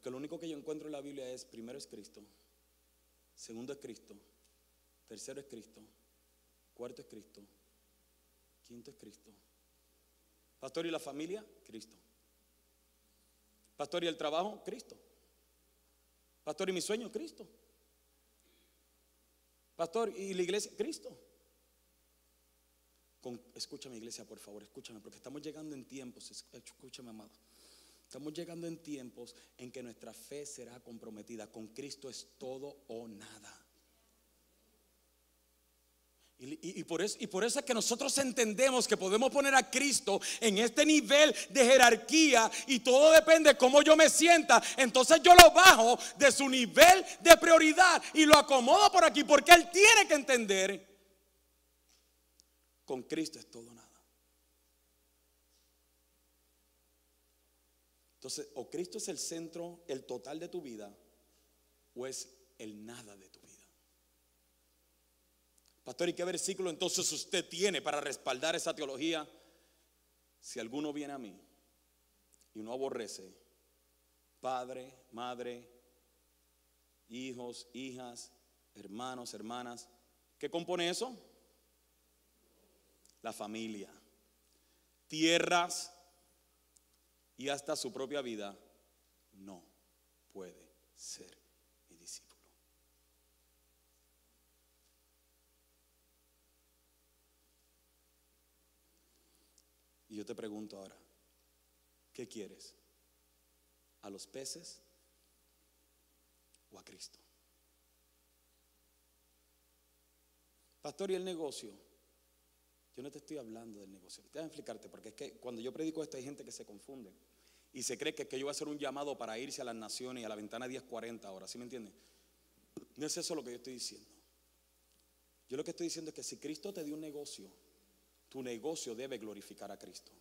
Porque lo único que yo encuentro en la Biblia es, primero es Cristo, segundo es Cristo, tercero es Cristo, cuarto es Cristo, quinto es Cristo. Pastor, ¿y la familia? Cristo. Pastor, ¿y el trabajo? Cristo. Pastor, ¿y mi sueño? Cristo. Pastor, ¿y la iglesia? Cristo escúchame iglesia, por favor, escúchame, porque estamos llegando en tiempos, escúchame amado, estamos llegando en tiempos en que nuestra fe será comprometida. Con Cristo es todo o nada. Y, por eso, y por eso es que nosotros entendemos que podemos poner a Cristo en este nivel de jerarquía y todo depende de cómo yo me sienta. Entonces yo lo bajo de su nivel de prioridad y lo acomodo por aquí porque Él tiene que entender con Cristo es todo nada. Entonces, o Cristo es el centro, el total de tu vida, o es el nada de tu vida. Pastor, ¿y qué versículo entonces usted tiene para respaldar esa teología? Si alguno viene a mí y no aborrece, padre, madre, hijos, hijas, hermanos, hermanas, ¿qué compone eso? la familia, tierras y hasta su propia vida, no puede ser mi discípulo. Y yo te pregunto ahora, ¿qué quieres? ¿A los peces o a Cristo? Pastor, ¿y el negocio? Yo no te estoy hablando del negocio. Te voy a explicarte, porque es que cuando yo predico esto hay gente que se confunde y se cree que, yo voy a hacer un llamado para irse a las naciones y a la ventana 1040 ahora, ¿sí me entiendes? No es eso lo que yo estoy diciendo. Yo lo que estoy diciendo es que si Cristo te dio un negocio, tu negocio debe glorificar a Cristo.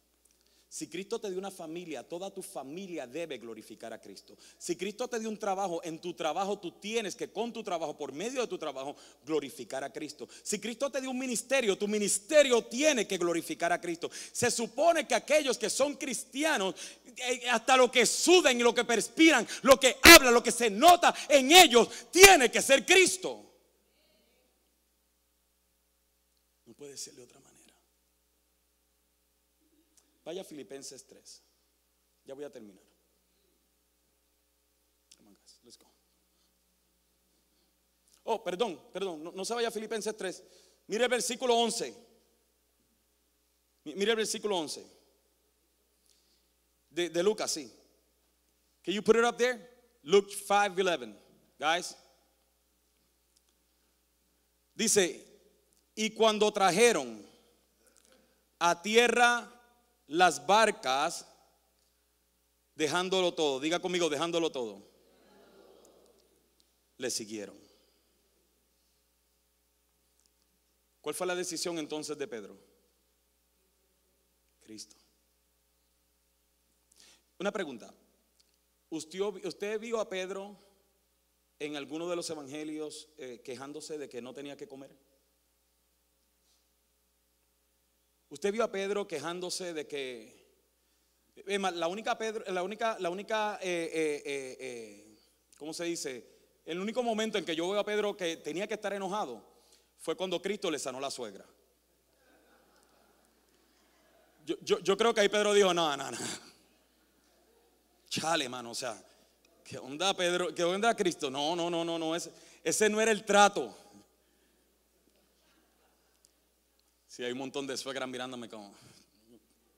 Si Cristo te dio una familia, toda tu familia debe glorificar a Cristo. Si Cristo te dio un trabajo, en tu trabajo tú tienes que con tu trabajo, por medio de tu trabajo, glorificar a Cristo. Si Cristo te dio un ministerio, tu ministerio tiene que glorificar a Cristo. Se supone que aquellos que son cristianos, eh, hasta lo que sudan y lo que perspiran, lo que hablan, lo que se nota en ellos, tiene que ser Cristo. No puede ser de otra manera. Vaya Filipenses 3. Ya voy a terminar. Let's go. Oh, perdón, perdón, no, se vaya a Filipenses 3. Mire el versículo 11. Mire el versículo 11. De, de Lucas, sí. Can you put it up there? Luke 5:11. Guys. Dice, y cuando trajeron a tierra las barcas dejándolo todo. Diga conmigo, dejándolo todo. Le siguieron. ¿Cuál fue la decisión entonces de Pedro? Cristo. Una pregunta. ¿Usted, usted vio a Pedro en alguno de los evangelios eh, quejándose de que no tenía que comer? Usted vio a Pedro quejándose de que la única Pedro, la única, la única, eh, eh, eh, ¿cómo se dice? El único momento en que yo veo a Pedro que tenía que estar enojado fue cuando Cristo le sanó la suegra. Yo, creo que ahí Pedro dijo, no, no, no. Chale, mano, o sea, ¿qué onda Pedro? ¿Qué onda Cristo? No, no, no, no, no, ese, ese no era el trato. Sí, hay un montón de suegras mirándome como,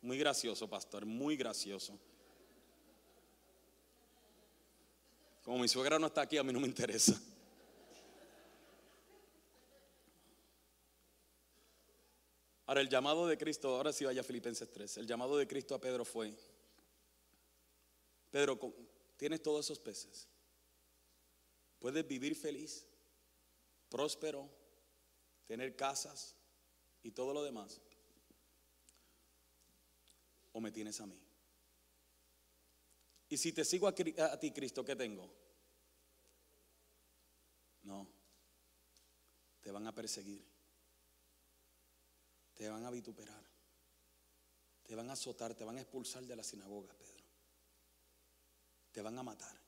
muy gracioso, pastor, muy gracioso. Como mi suegra no está aquí, a mí no me interesa. Ahora, el llamado de Cristo, ahora sí vaya a Filipenses 3, el llamado de Cristo a Pedro fue, Pedro, tienes todos esos peces, puedes vivir feliz, próspero, tener casas, y todo lo demás, o me tienes a mí. Y si te sigo a, ti, Cristo, ¿qué tengo? No, te van a perseguir, te van a vituperar, te van a azotar, te van a expulsar de la sinagoga, Pedro, te van a matar.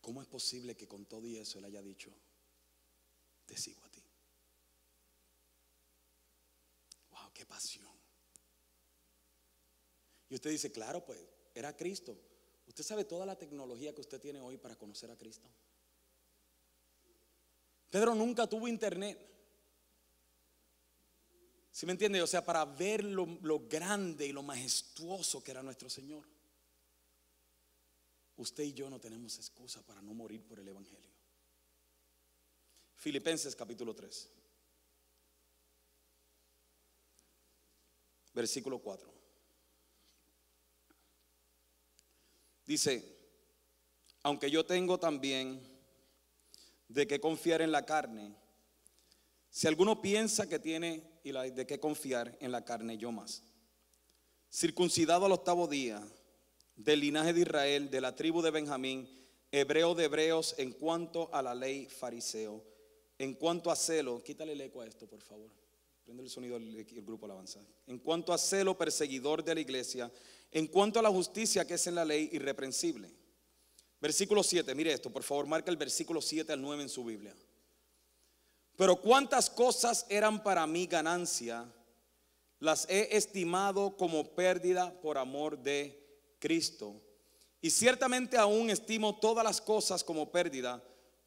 ¿Cómo es posible que con todo y eso él haya dicho, te sigo a ti. Wow, qué pasión. Y usted dice, claro, pues era Cristo. ¿Usted sabe toda la tecnología que usted tiene hoy para conocer a Cristo? Pedro nunca tuvo internet. ¿Sí me entiende? O sea, para ver lo, lo grande y lo majestuoso que era nuestro Señor. Usted y yo no tenemos excusa para no morir por el Evangelio. Filipenses capítulo 3. Versículo 4. Dice, aunque yo tengo también de qué confiar en la carne, si alguno piensa que tiene y de qué confiar en la carne, yo más. Circuncidado al octavo día, del linaje de Israel, de la tribu de Benjamín, hebreo de hebreos en cuanto a la ley fariseo en cuanto a celo, quítale el eco a esto, por favor. Prende el sonido del grupo Alabanza. En cuanto a celo, perseguidor de la iglesia. En cuanto a la justicia que es en la ley, irreprensible. Versículo 7, mire esto, por favor, marca el versículo 7 al 9 en su Biblia. Pero cuántas cosas eran para mí ganancia, las he estimado como pérdida por amor de Cristo. Y ciertamente aún estimo todas las cosas como pérdida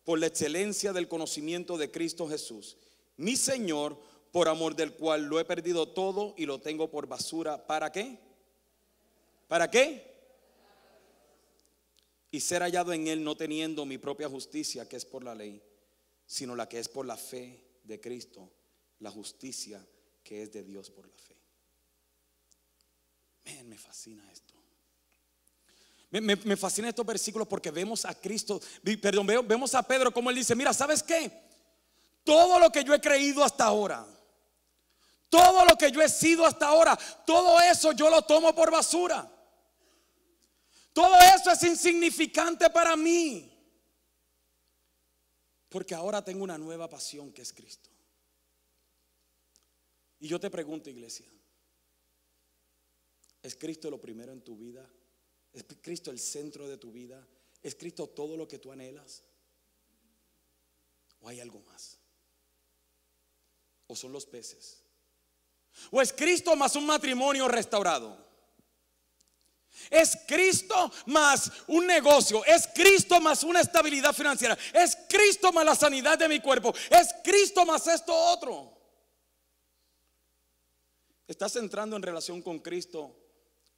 por la excelencia del conocimiento de Cristo Jesús, mi Señor, por amor del cual lo he perdido todo y lo tengo por basura. ¿Para qué? ¿Para qué? Y ser hallado en él no teniendo mi propia justicia, que es por la ley, sino la que es por la fe de Cristo, la justicia que es de Dios por la fe. me fascina esto. Me, fascina estos versículos porque vemos a Cristo, perdón, vemos a Pedro como él dice, mira, ¿sabes qué? Todo lo que yo he creído hasta ahora, Todo lo que yo he sido hasta ahora, todo eso yo lo tomo por basura. Todo eso es insignificante para mí. Porque ahora tengo una nueva pasión que es Cristo. Y yo te pregunto, iglesia, ¿es Cristo lo primero en tu vida? ¿Es Cristo el centro de tu vida? ¿Es Cristo todo lo que tú anhelas? ¿O hay algo más? ¿O son los peces? ¿O es Cristo más un matrimonio restaurado? Es Cristo más un negocio. Es Cristo más una estabilidad financiera. Es Cristo más la sanidad de mi cuerpo. Es Cristo más esto otro. Estás entrando en relación con Cristo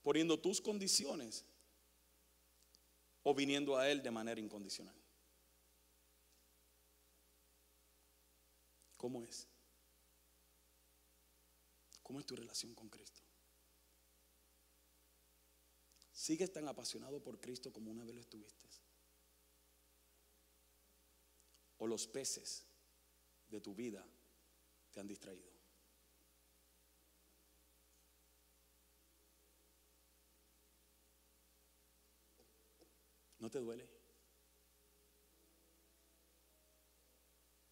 poniendo tus condiciones o viniendo a Él de manera incondicional. ¿Cómo es? ¿Cómo es tu relación con Cristo? ¿Sigues tan apasionado por Cristo como una vez lo estuviste? ¿O los peces de tu vida te han distraído? ¿No te duele?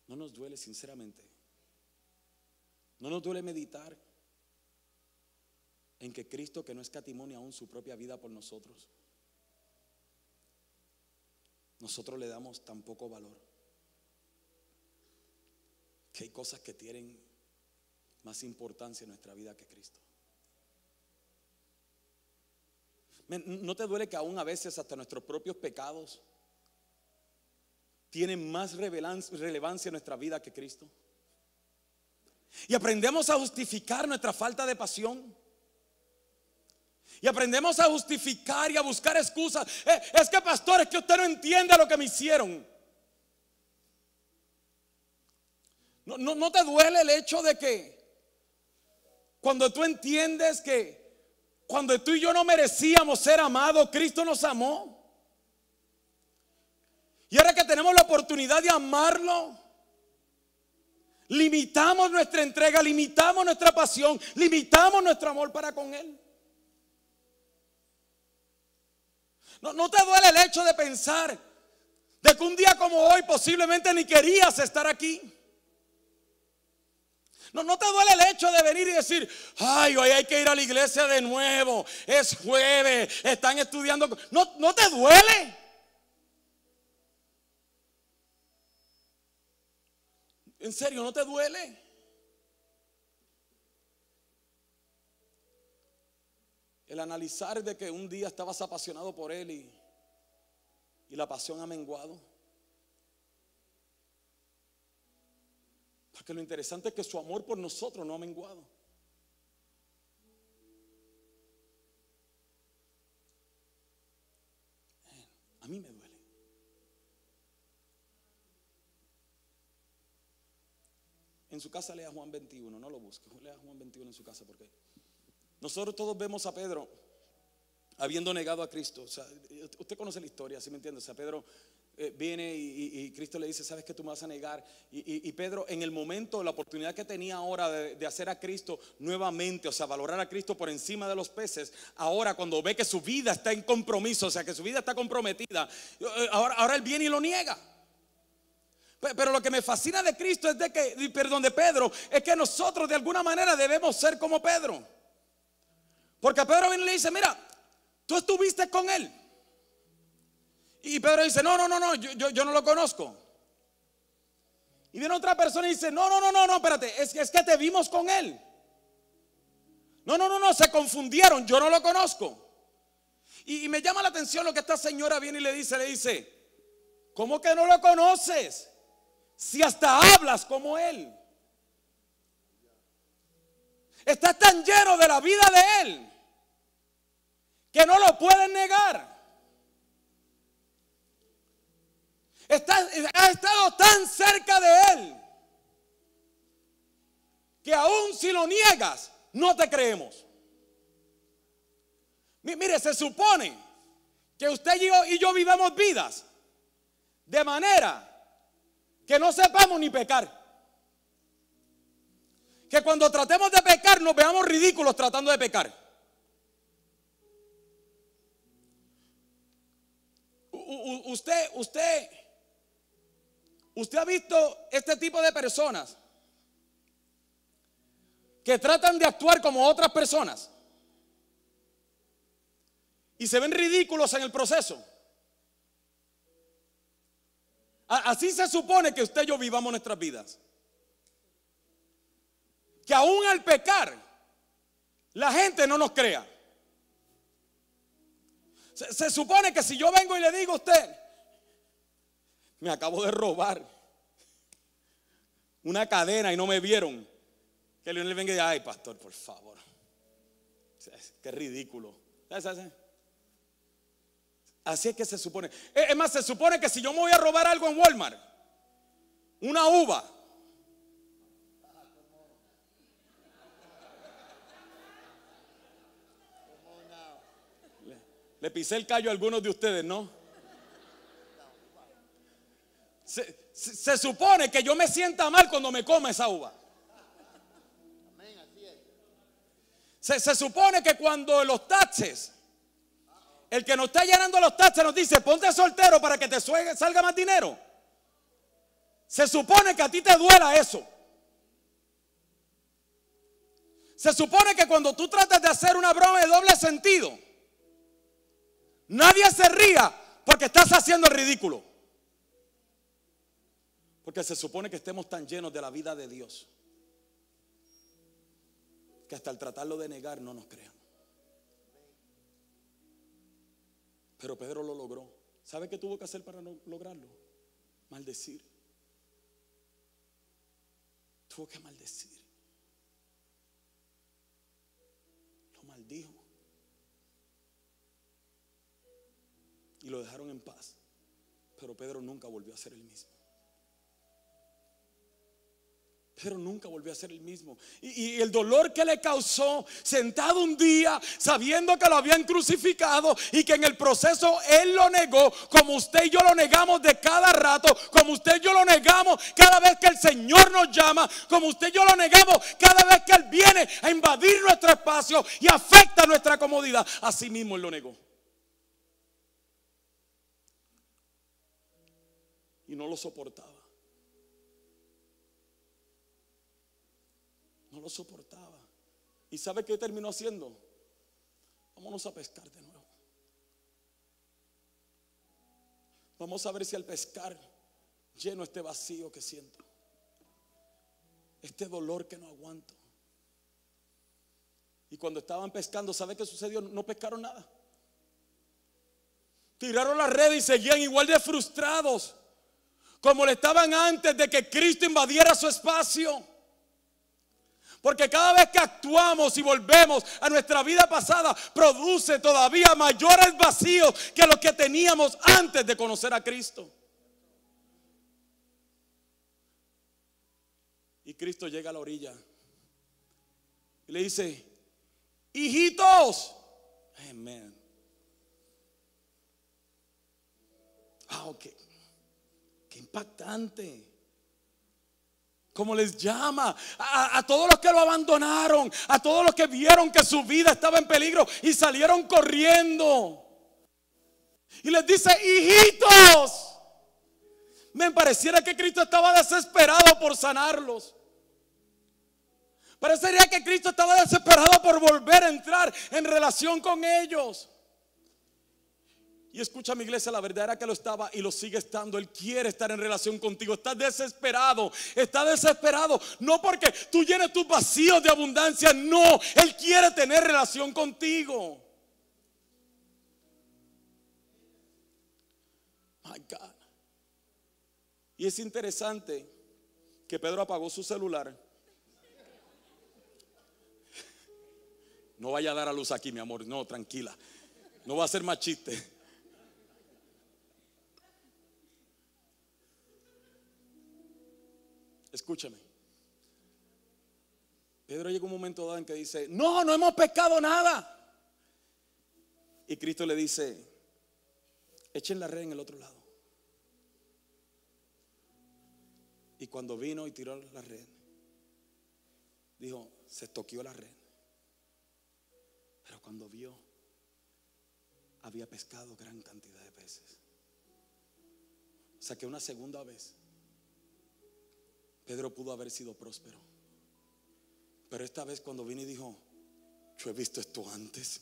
No nos duele sinceramente. No nos duele meditar en que Cristo, que no escatimonia aún su propia vida por nosotros, nosotros le damos tan poco valor. Que hay cosas que tienen más importancia en nuestra vida que Cristo. ¿No te duele que aún a veces hasta nuestros propios pecados tienen más relevancia en nuestra vida que Cristo? Y aprendemos a justificar nuestra falta de pasión. Y aprendemos a justificar y a buscar excusas. Eh, es que pastor, es que usted no entiende lo que me hicieron. No, no te duele el hecho de que cuando tú entiendes que cuando tú y yo no merecíamos ser amados, Cristo nos amó. Y ahora que tenemos la oportunidad de amarlo, limitamos nuestra entrega, limitamos nuestra pasión, limitamos nuestro amor para con Él. No, te duele el hecho de pensar de que un día como hoy posiblemente ni querías estar aquí. No, no te duele el hecho de venir y decir, ay, hoy hay que ir a la iglesia de nuevo, es jueves, están estudiando. No, no te duele. En serio, no te duele. El analizar de que un día estabas apasionado por Él y, y la pasión ha menguado. Porque lo interesante es que su amor por nosotros no ha menguado. A mí me duele. En su casa lea Juan 21, no lo busque. Lea Juan 21 en su casa porque nosotros todos vemos a Pedro habiendo negado a Cristo. usted conoce la historia, ¿sí me entiende? O sea, Pedro eh, viene y, Cristo le dice, ¿sabes que tú me vas a negar? Y, Pedro, en el momento, la oportunidad que tenía ahora de, hacer a Cristo nuevamente, o sea, valorar a Cristo por encima de los peces, ahora cuando ve que su vida está en compromiso, o sea, que su vida está comprometida, eh, ahora, ahora él viene y lo niega. Pero lo que me fascina de Cristo es de que, perdón, de Pedro, es que nosotros de alguna manera debemos ser como Pedro. Porque Pedro viene y le dice, mira, tú estuviste con él. Y Pedro dice, no, no, no, no, yo, yo, no lo conozco. Y viene otra persona y dice, no, no, no, no, no, espérate, es, es que te vimos con él. No, no, no, no, se confundieron, yo no lo conozco. Y, y, me llama la atención lo que esta señora viene y le dice, le dice, ¿cómo que no lo conoces? Si hasta hablas como él. Estás tan lleno de la vida de él que no lo pueden negar. Ha estado tan cerca de Él que aún si lo niegas, no te creemos. Mire, se supone que usted y yo, vivamos vidas de manera que no sepamos ni pecar. que cuando tratemos de pecar nos veamos ridículos tratando de pecar. usted, usted, usted ha visto este tipo de personas que tratan de actuar como otras personas y se ven ridículos en el proceso. Así se supone que usted y yo vivamos nuestras vidas. Que aún al pecar, la gente no nos crea. Se, supone que si yo vengo y le digo a usted, me acabo de robar una cadena y no me vieron, que le venga y diga, ay pastor, por favor. Qué ridículo. Así es que se supone. Es más, se supone que si yo me voy a robar algo en Walmart, una uva, Le pisé el callo a algunos de ustedes, ¿no? Se, supone que yo me sienta mal cuando me come esa uva. Se, se supone que cuando los taxes, el que nos está llenando los taxes nos dice, ponte soltero para que te salga más dinero. Se supone que a ti te duela eso. Se supone que cuando tú tratas de hacer una broma de doble sentido, Nadie se ría porque estás haciendo el ridículo. Porque se supone que estemos tan llenos de la vida de Dios que hasta el tratarlo de negar no nos crean. Pero Pedro lo logró. ¿Sabe qué tuvo que hacer para lograrlo? Maldecir. Tuvo que maldecir. Lo maldijo. y lo dejaron en paz. Pero Pedro nunca volvió a ser el mismo. Pero nunca volvió a ser el mismo. Y, y, el dolor que le causó, sentado un día, sabiendo que lo habían crucificado y que en el proceso él lo negó, como usted y yo lo negamos de cada rato, como usted y yo lo negamos cada vez que el Señor nos llama, como usted y yo lo negamos cada vez que Él viene a invadir nuestro espacio y afecta nuestra comodidad. Así mismo Él lo negó. y no lo soportaba. Soportaba. ¿Y sabe qué terminó haciendo? Vámonos a pescar de nuevo. Vamos a ver si al pescar lleno este vacío que siento. Este dolor que no aguanto. Y cuando estaban pescando, ¿sabe qué sucedió? No pescaron nada. Tiraron la red y seguían igual de frustrados como le estaban antes de que Cristo invadiera su espacio. Porque cada vez que actuamos y volvemos a nuestra vida pasada, produce todavía mayores vacíos que los que teníamos antes de conocer a Cristo. Y Cristo llega a la orilla y le dice, hijitos, amén. Ah, ok impactante. Como les llama a, todos los que lo abandonaron, a todos los que vieron que su vida estaba en peligro y salieron corriendo. Y les dice, hijitos, me pareciera que Cristo estaba desesperado por sanarlos. Parecería que Cristo estaba desesperado por volver a entrar en relación con ellos. Y escucha mi iglesia, la verdad era que lo estaba y lo sigue estando. Él quiere estar en relación contigo. Está desesperado, está desesperado. No porque tú llenes tus vacíos de abundancia, no. Él quiere tener relación contigo. My God. Y es interesante que Pedro apagó su celular. No vaya a dar a luz aquí, mi amor. No, tranquila. No va a ser más chiste. Escúchame. Pedro llega un momento dado en que dice, no, no hemos pescado nada. Y Cristo le dice, echen la red en el otro lado. Y cuando vino y tiró la red, dijo, se toqueó la red. Pero cuando vio, había pescado gran cantidad de peces. O sea que una segunda vez, Pedro pudo haber sido próspero. Pero esta vez cuando vino y dijo, yo he visto esto antes.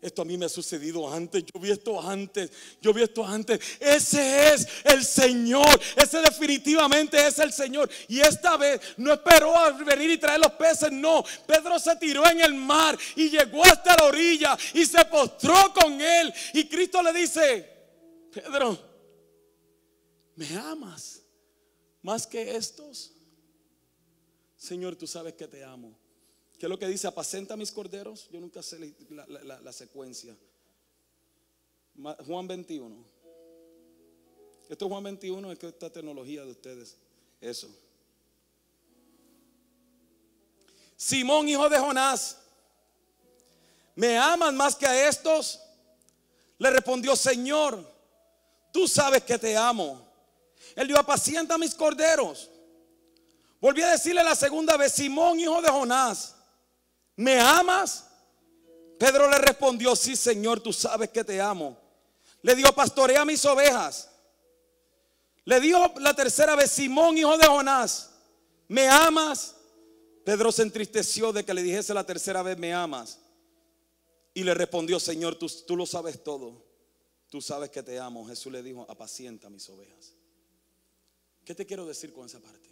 Esto a mí me ha sucedido antes. Yo vi esto antes. Yo vi esto antes. Ese es el Señor. Ese definitivamente es el Señor. Y esta vez no esperó a venir y traer los peces. No. Pedro se tiró en el mar y llegó hasta la orilla y se postró con él. Y Cristo le dice, Pedro, ¿me amas más que estos? Señor, tú sabes que te amo. ¿Qué es lo que dice? Apacenta mis corderos. Yo nunca sé la, secuencia. Juan 21. Esto es Juan 21, es que esta tecnología de ustedes. Eso. Simón, hijo de Jonás, ¿me aman más que a estos? Le respondió, Señor, tú sabes que te amo. Él dijo, apacienta mis corderos. Volví a decirle la segunda vez, Simón, hijo de Jonás, ¿me amas? Pedro le respondió, sí, Señor, tú sabes que te amo. Le dijo, pastorea mis ovejas. Le dijo la tercera vez, Simón, hijo de Jonás, ¿me amas? Pedro se entristeció de que le dijese la tercera vez, ¿me amas? Y le respondió, Señor, tú, tú lo sabes todo. Tú sabes que te amo. Jesús le dijo, apacienta mis ovejas. ¿Qué te quiero decir con esa parte?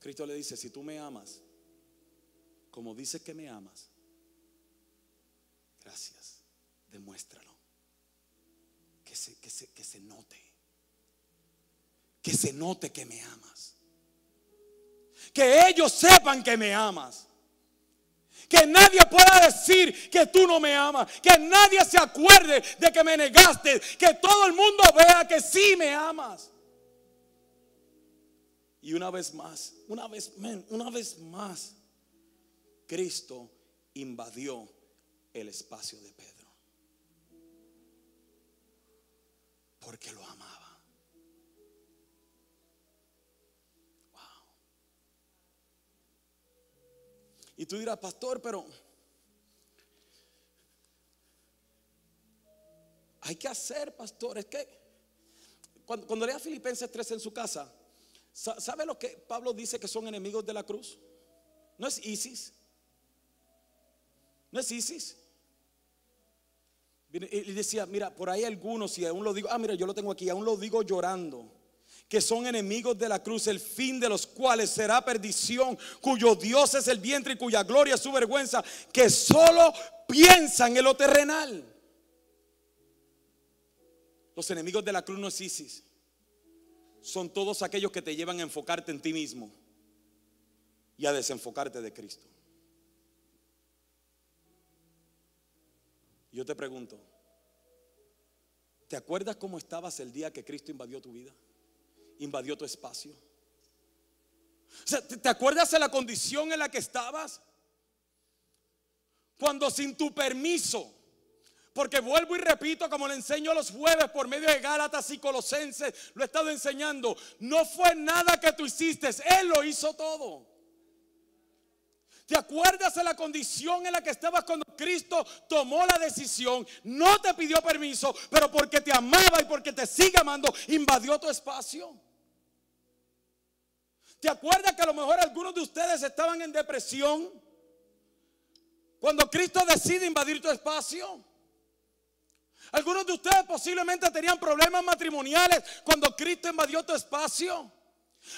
Cristo le dice, si tú me amas, como dices que me amas, gracias, demuéstralo. Que se, que se, que se note. Que se note que me amas. Que ellos sepan que me amas. Que nadie pueda decir que tú no me amas. Que nadie se acuerde de que me negaste. Que todo el mundo vea que sí me amas. Y una vez más, una vez, una vez más, Cristo invadió el espacio de Pedro. Porque lo amaba. Wow. Y tú dirás, pastor, pero hay que hacer, pastor. Es que cuando, cuando lea Filipenses 3 en su casa, ¿sabe lo que Pablo dice que son enemigos de la cruz? No es ISIS. No es ISIS. Y decía, mira, por ahí algunos, y aún lo digo, ah, mira, yo lo tengo aquí, aún lo digo llorando, que son enemigos de la cruz, el fin de los cuales será perdición, cuyo Dios es el vientre y cuya gloria es su vergüenza, que solo piensan en lo terrenal. Los enemigos de la cruz no es ISIS, son todos aquellos que te llevan a enfocarte en ti mismo y a desenfocarte de Cristo. Yo te pregunto, ¿te acuerdas cómo estabas el día que Cristo invadió tu vida? Invadió tu espacio. ¿te acuerdas de la condición en la que estabas? Cuando sin tu permiso, porque vuelvo y repito, como le enseño los jueves por medio de Gálatas y Colosenses, lo he estado enseñando, no fue nada que tú hiciste, Él lo hizo todo. ¿Te acuerdas de la condición en la que estabas cuando Cristo tomó la decisión? No te pidió permiso, pero porque te amaba y porque te sigue amando, invadió tu espacio. ¿Te acuerdas que a lo mejor algunos de ustedes estaban en depresión cuando Cristo decide invadir tu espacio? Algunos de ustedes posiblemente tenían problemas matrimoniales cuando Cristo invadió tu espacio.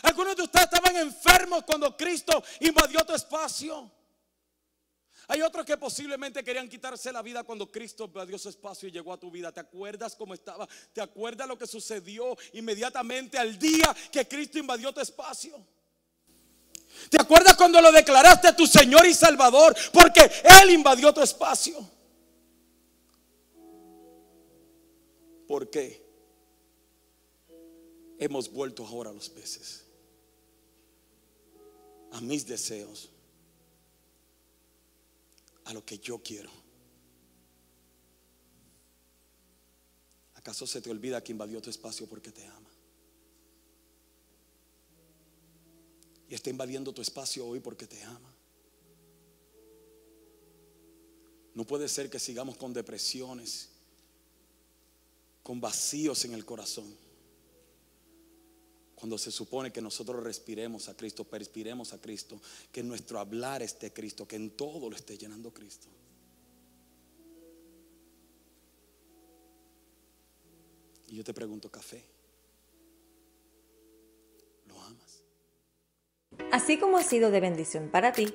Algunos de ustedes estaban enfermos cuando Cristo invadió tu espacio. Hay otros que posiblemente querían quitarse la vida cuando Cristo invadió su espacio y llegó a tu vida. ¿Te acuerdas cómo estaba? ¿Te acuerdas lo que sucedió inmediatamente al día que Cristo invadió tu espacio? ¿Te acuerdas cuando lo declaraste tu Señor y Salvador? Porque Él invadió tu espacio. ¿Por qué? hemos vuelto ahora a los peces, a mis deseos, a lo que yo quiero. ¿Acaso se te olvida que invadió tu espacio porque te ama? y está invadiendo tu espacio hoy porque te ama. No puede ser que sigamos con depresiones, con vacíos en el corazón. Cuando se supone que nosotros respiremos a Cristo, perspiremos a Cristo, que nuestro hablar esté Cristo, que en todo lo esté llenando Cristo. Y yo te pregunto, café, ¿lo amas? Así como ha sido de bendición para ti,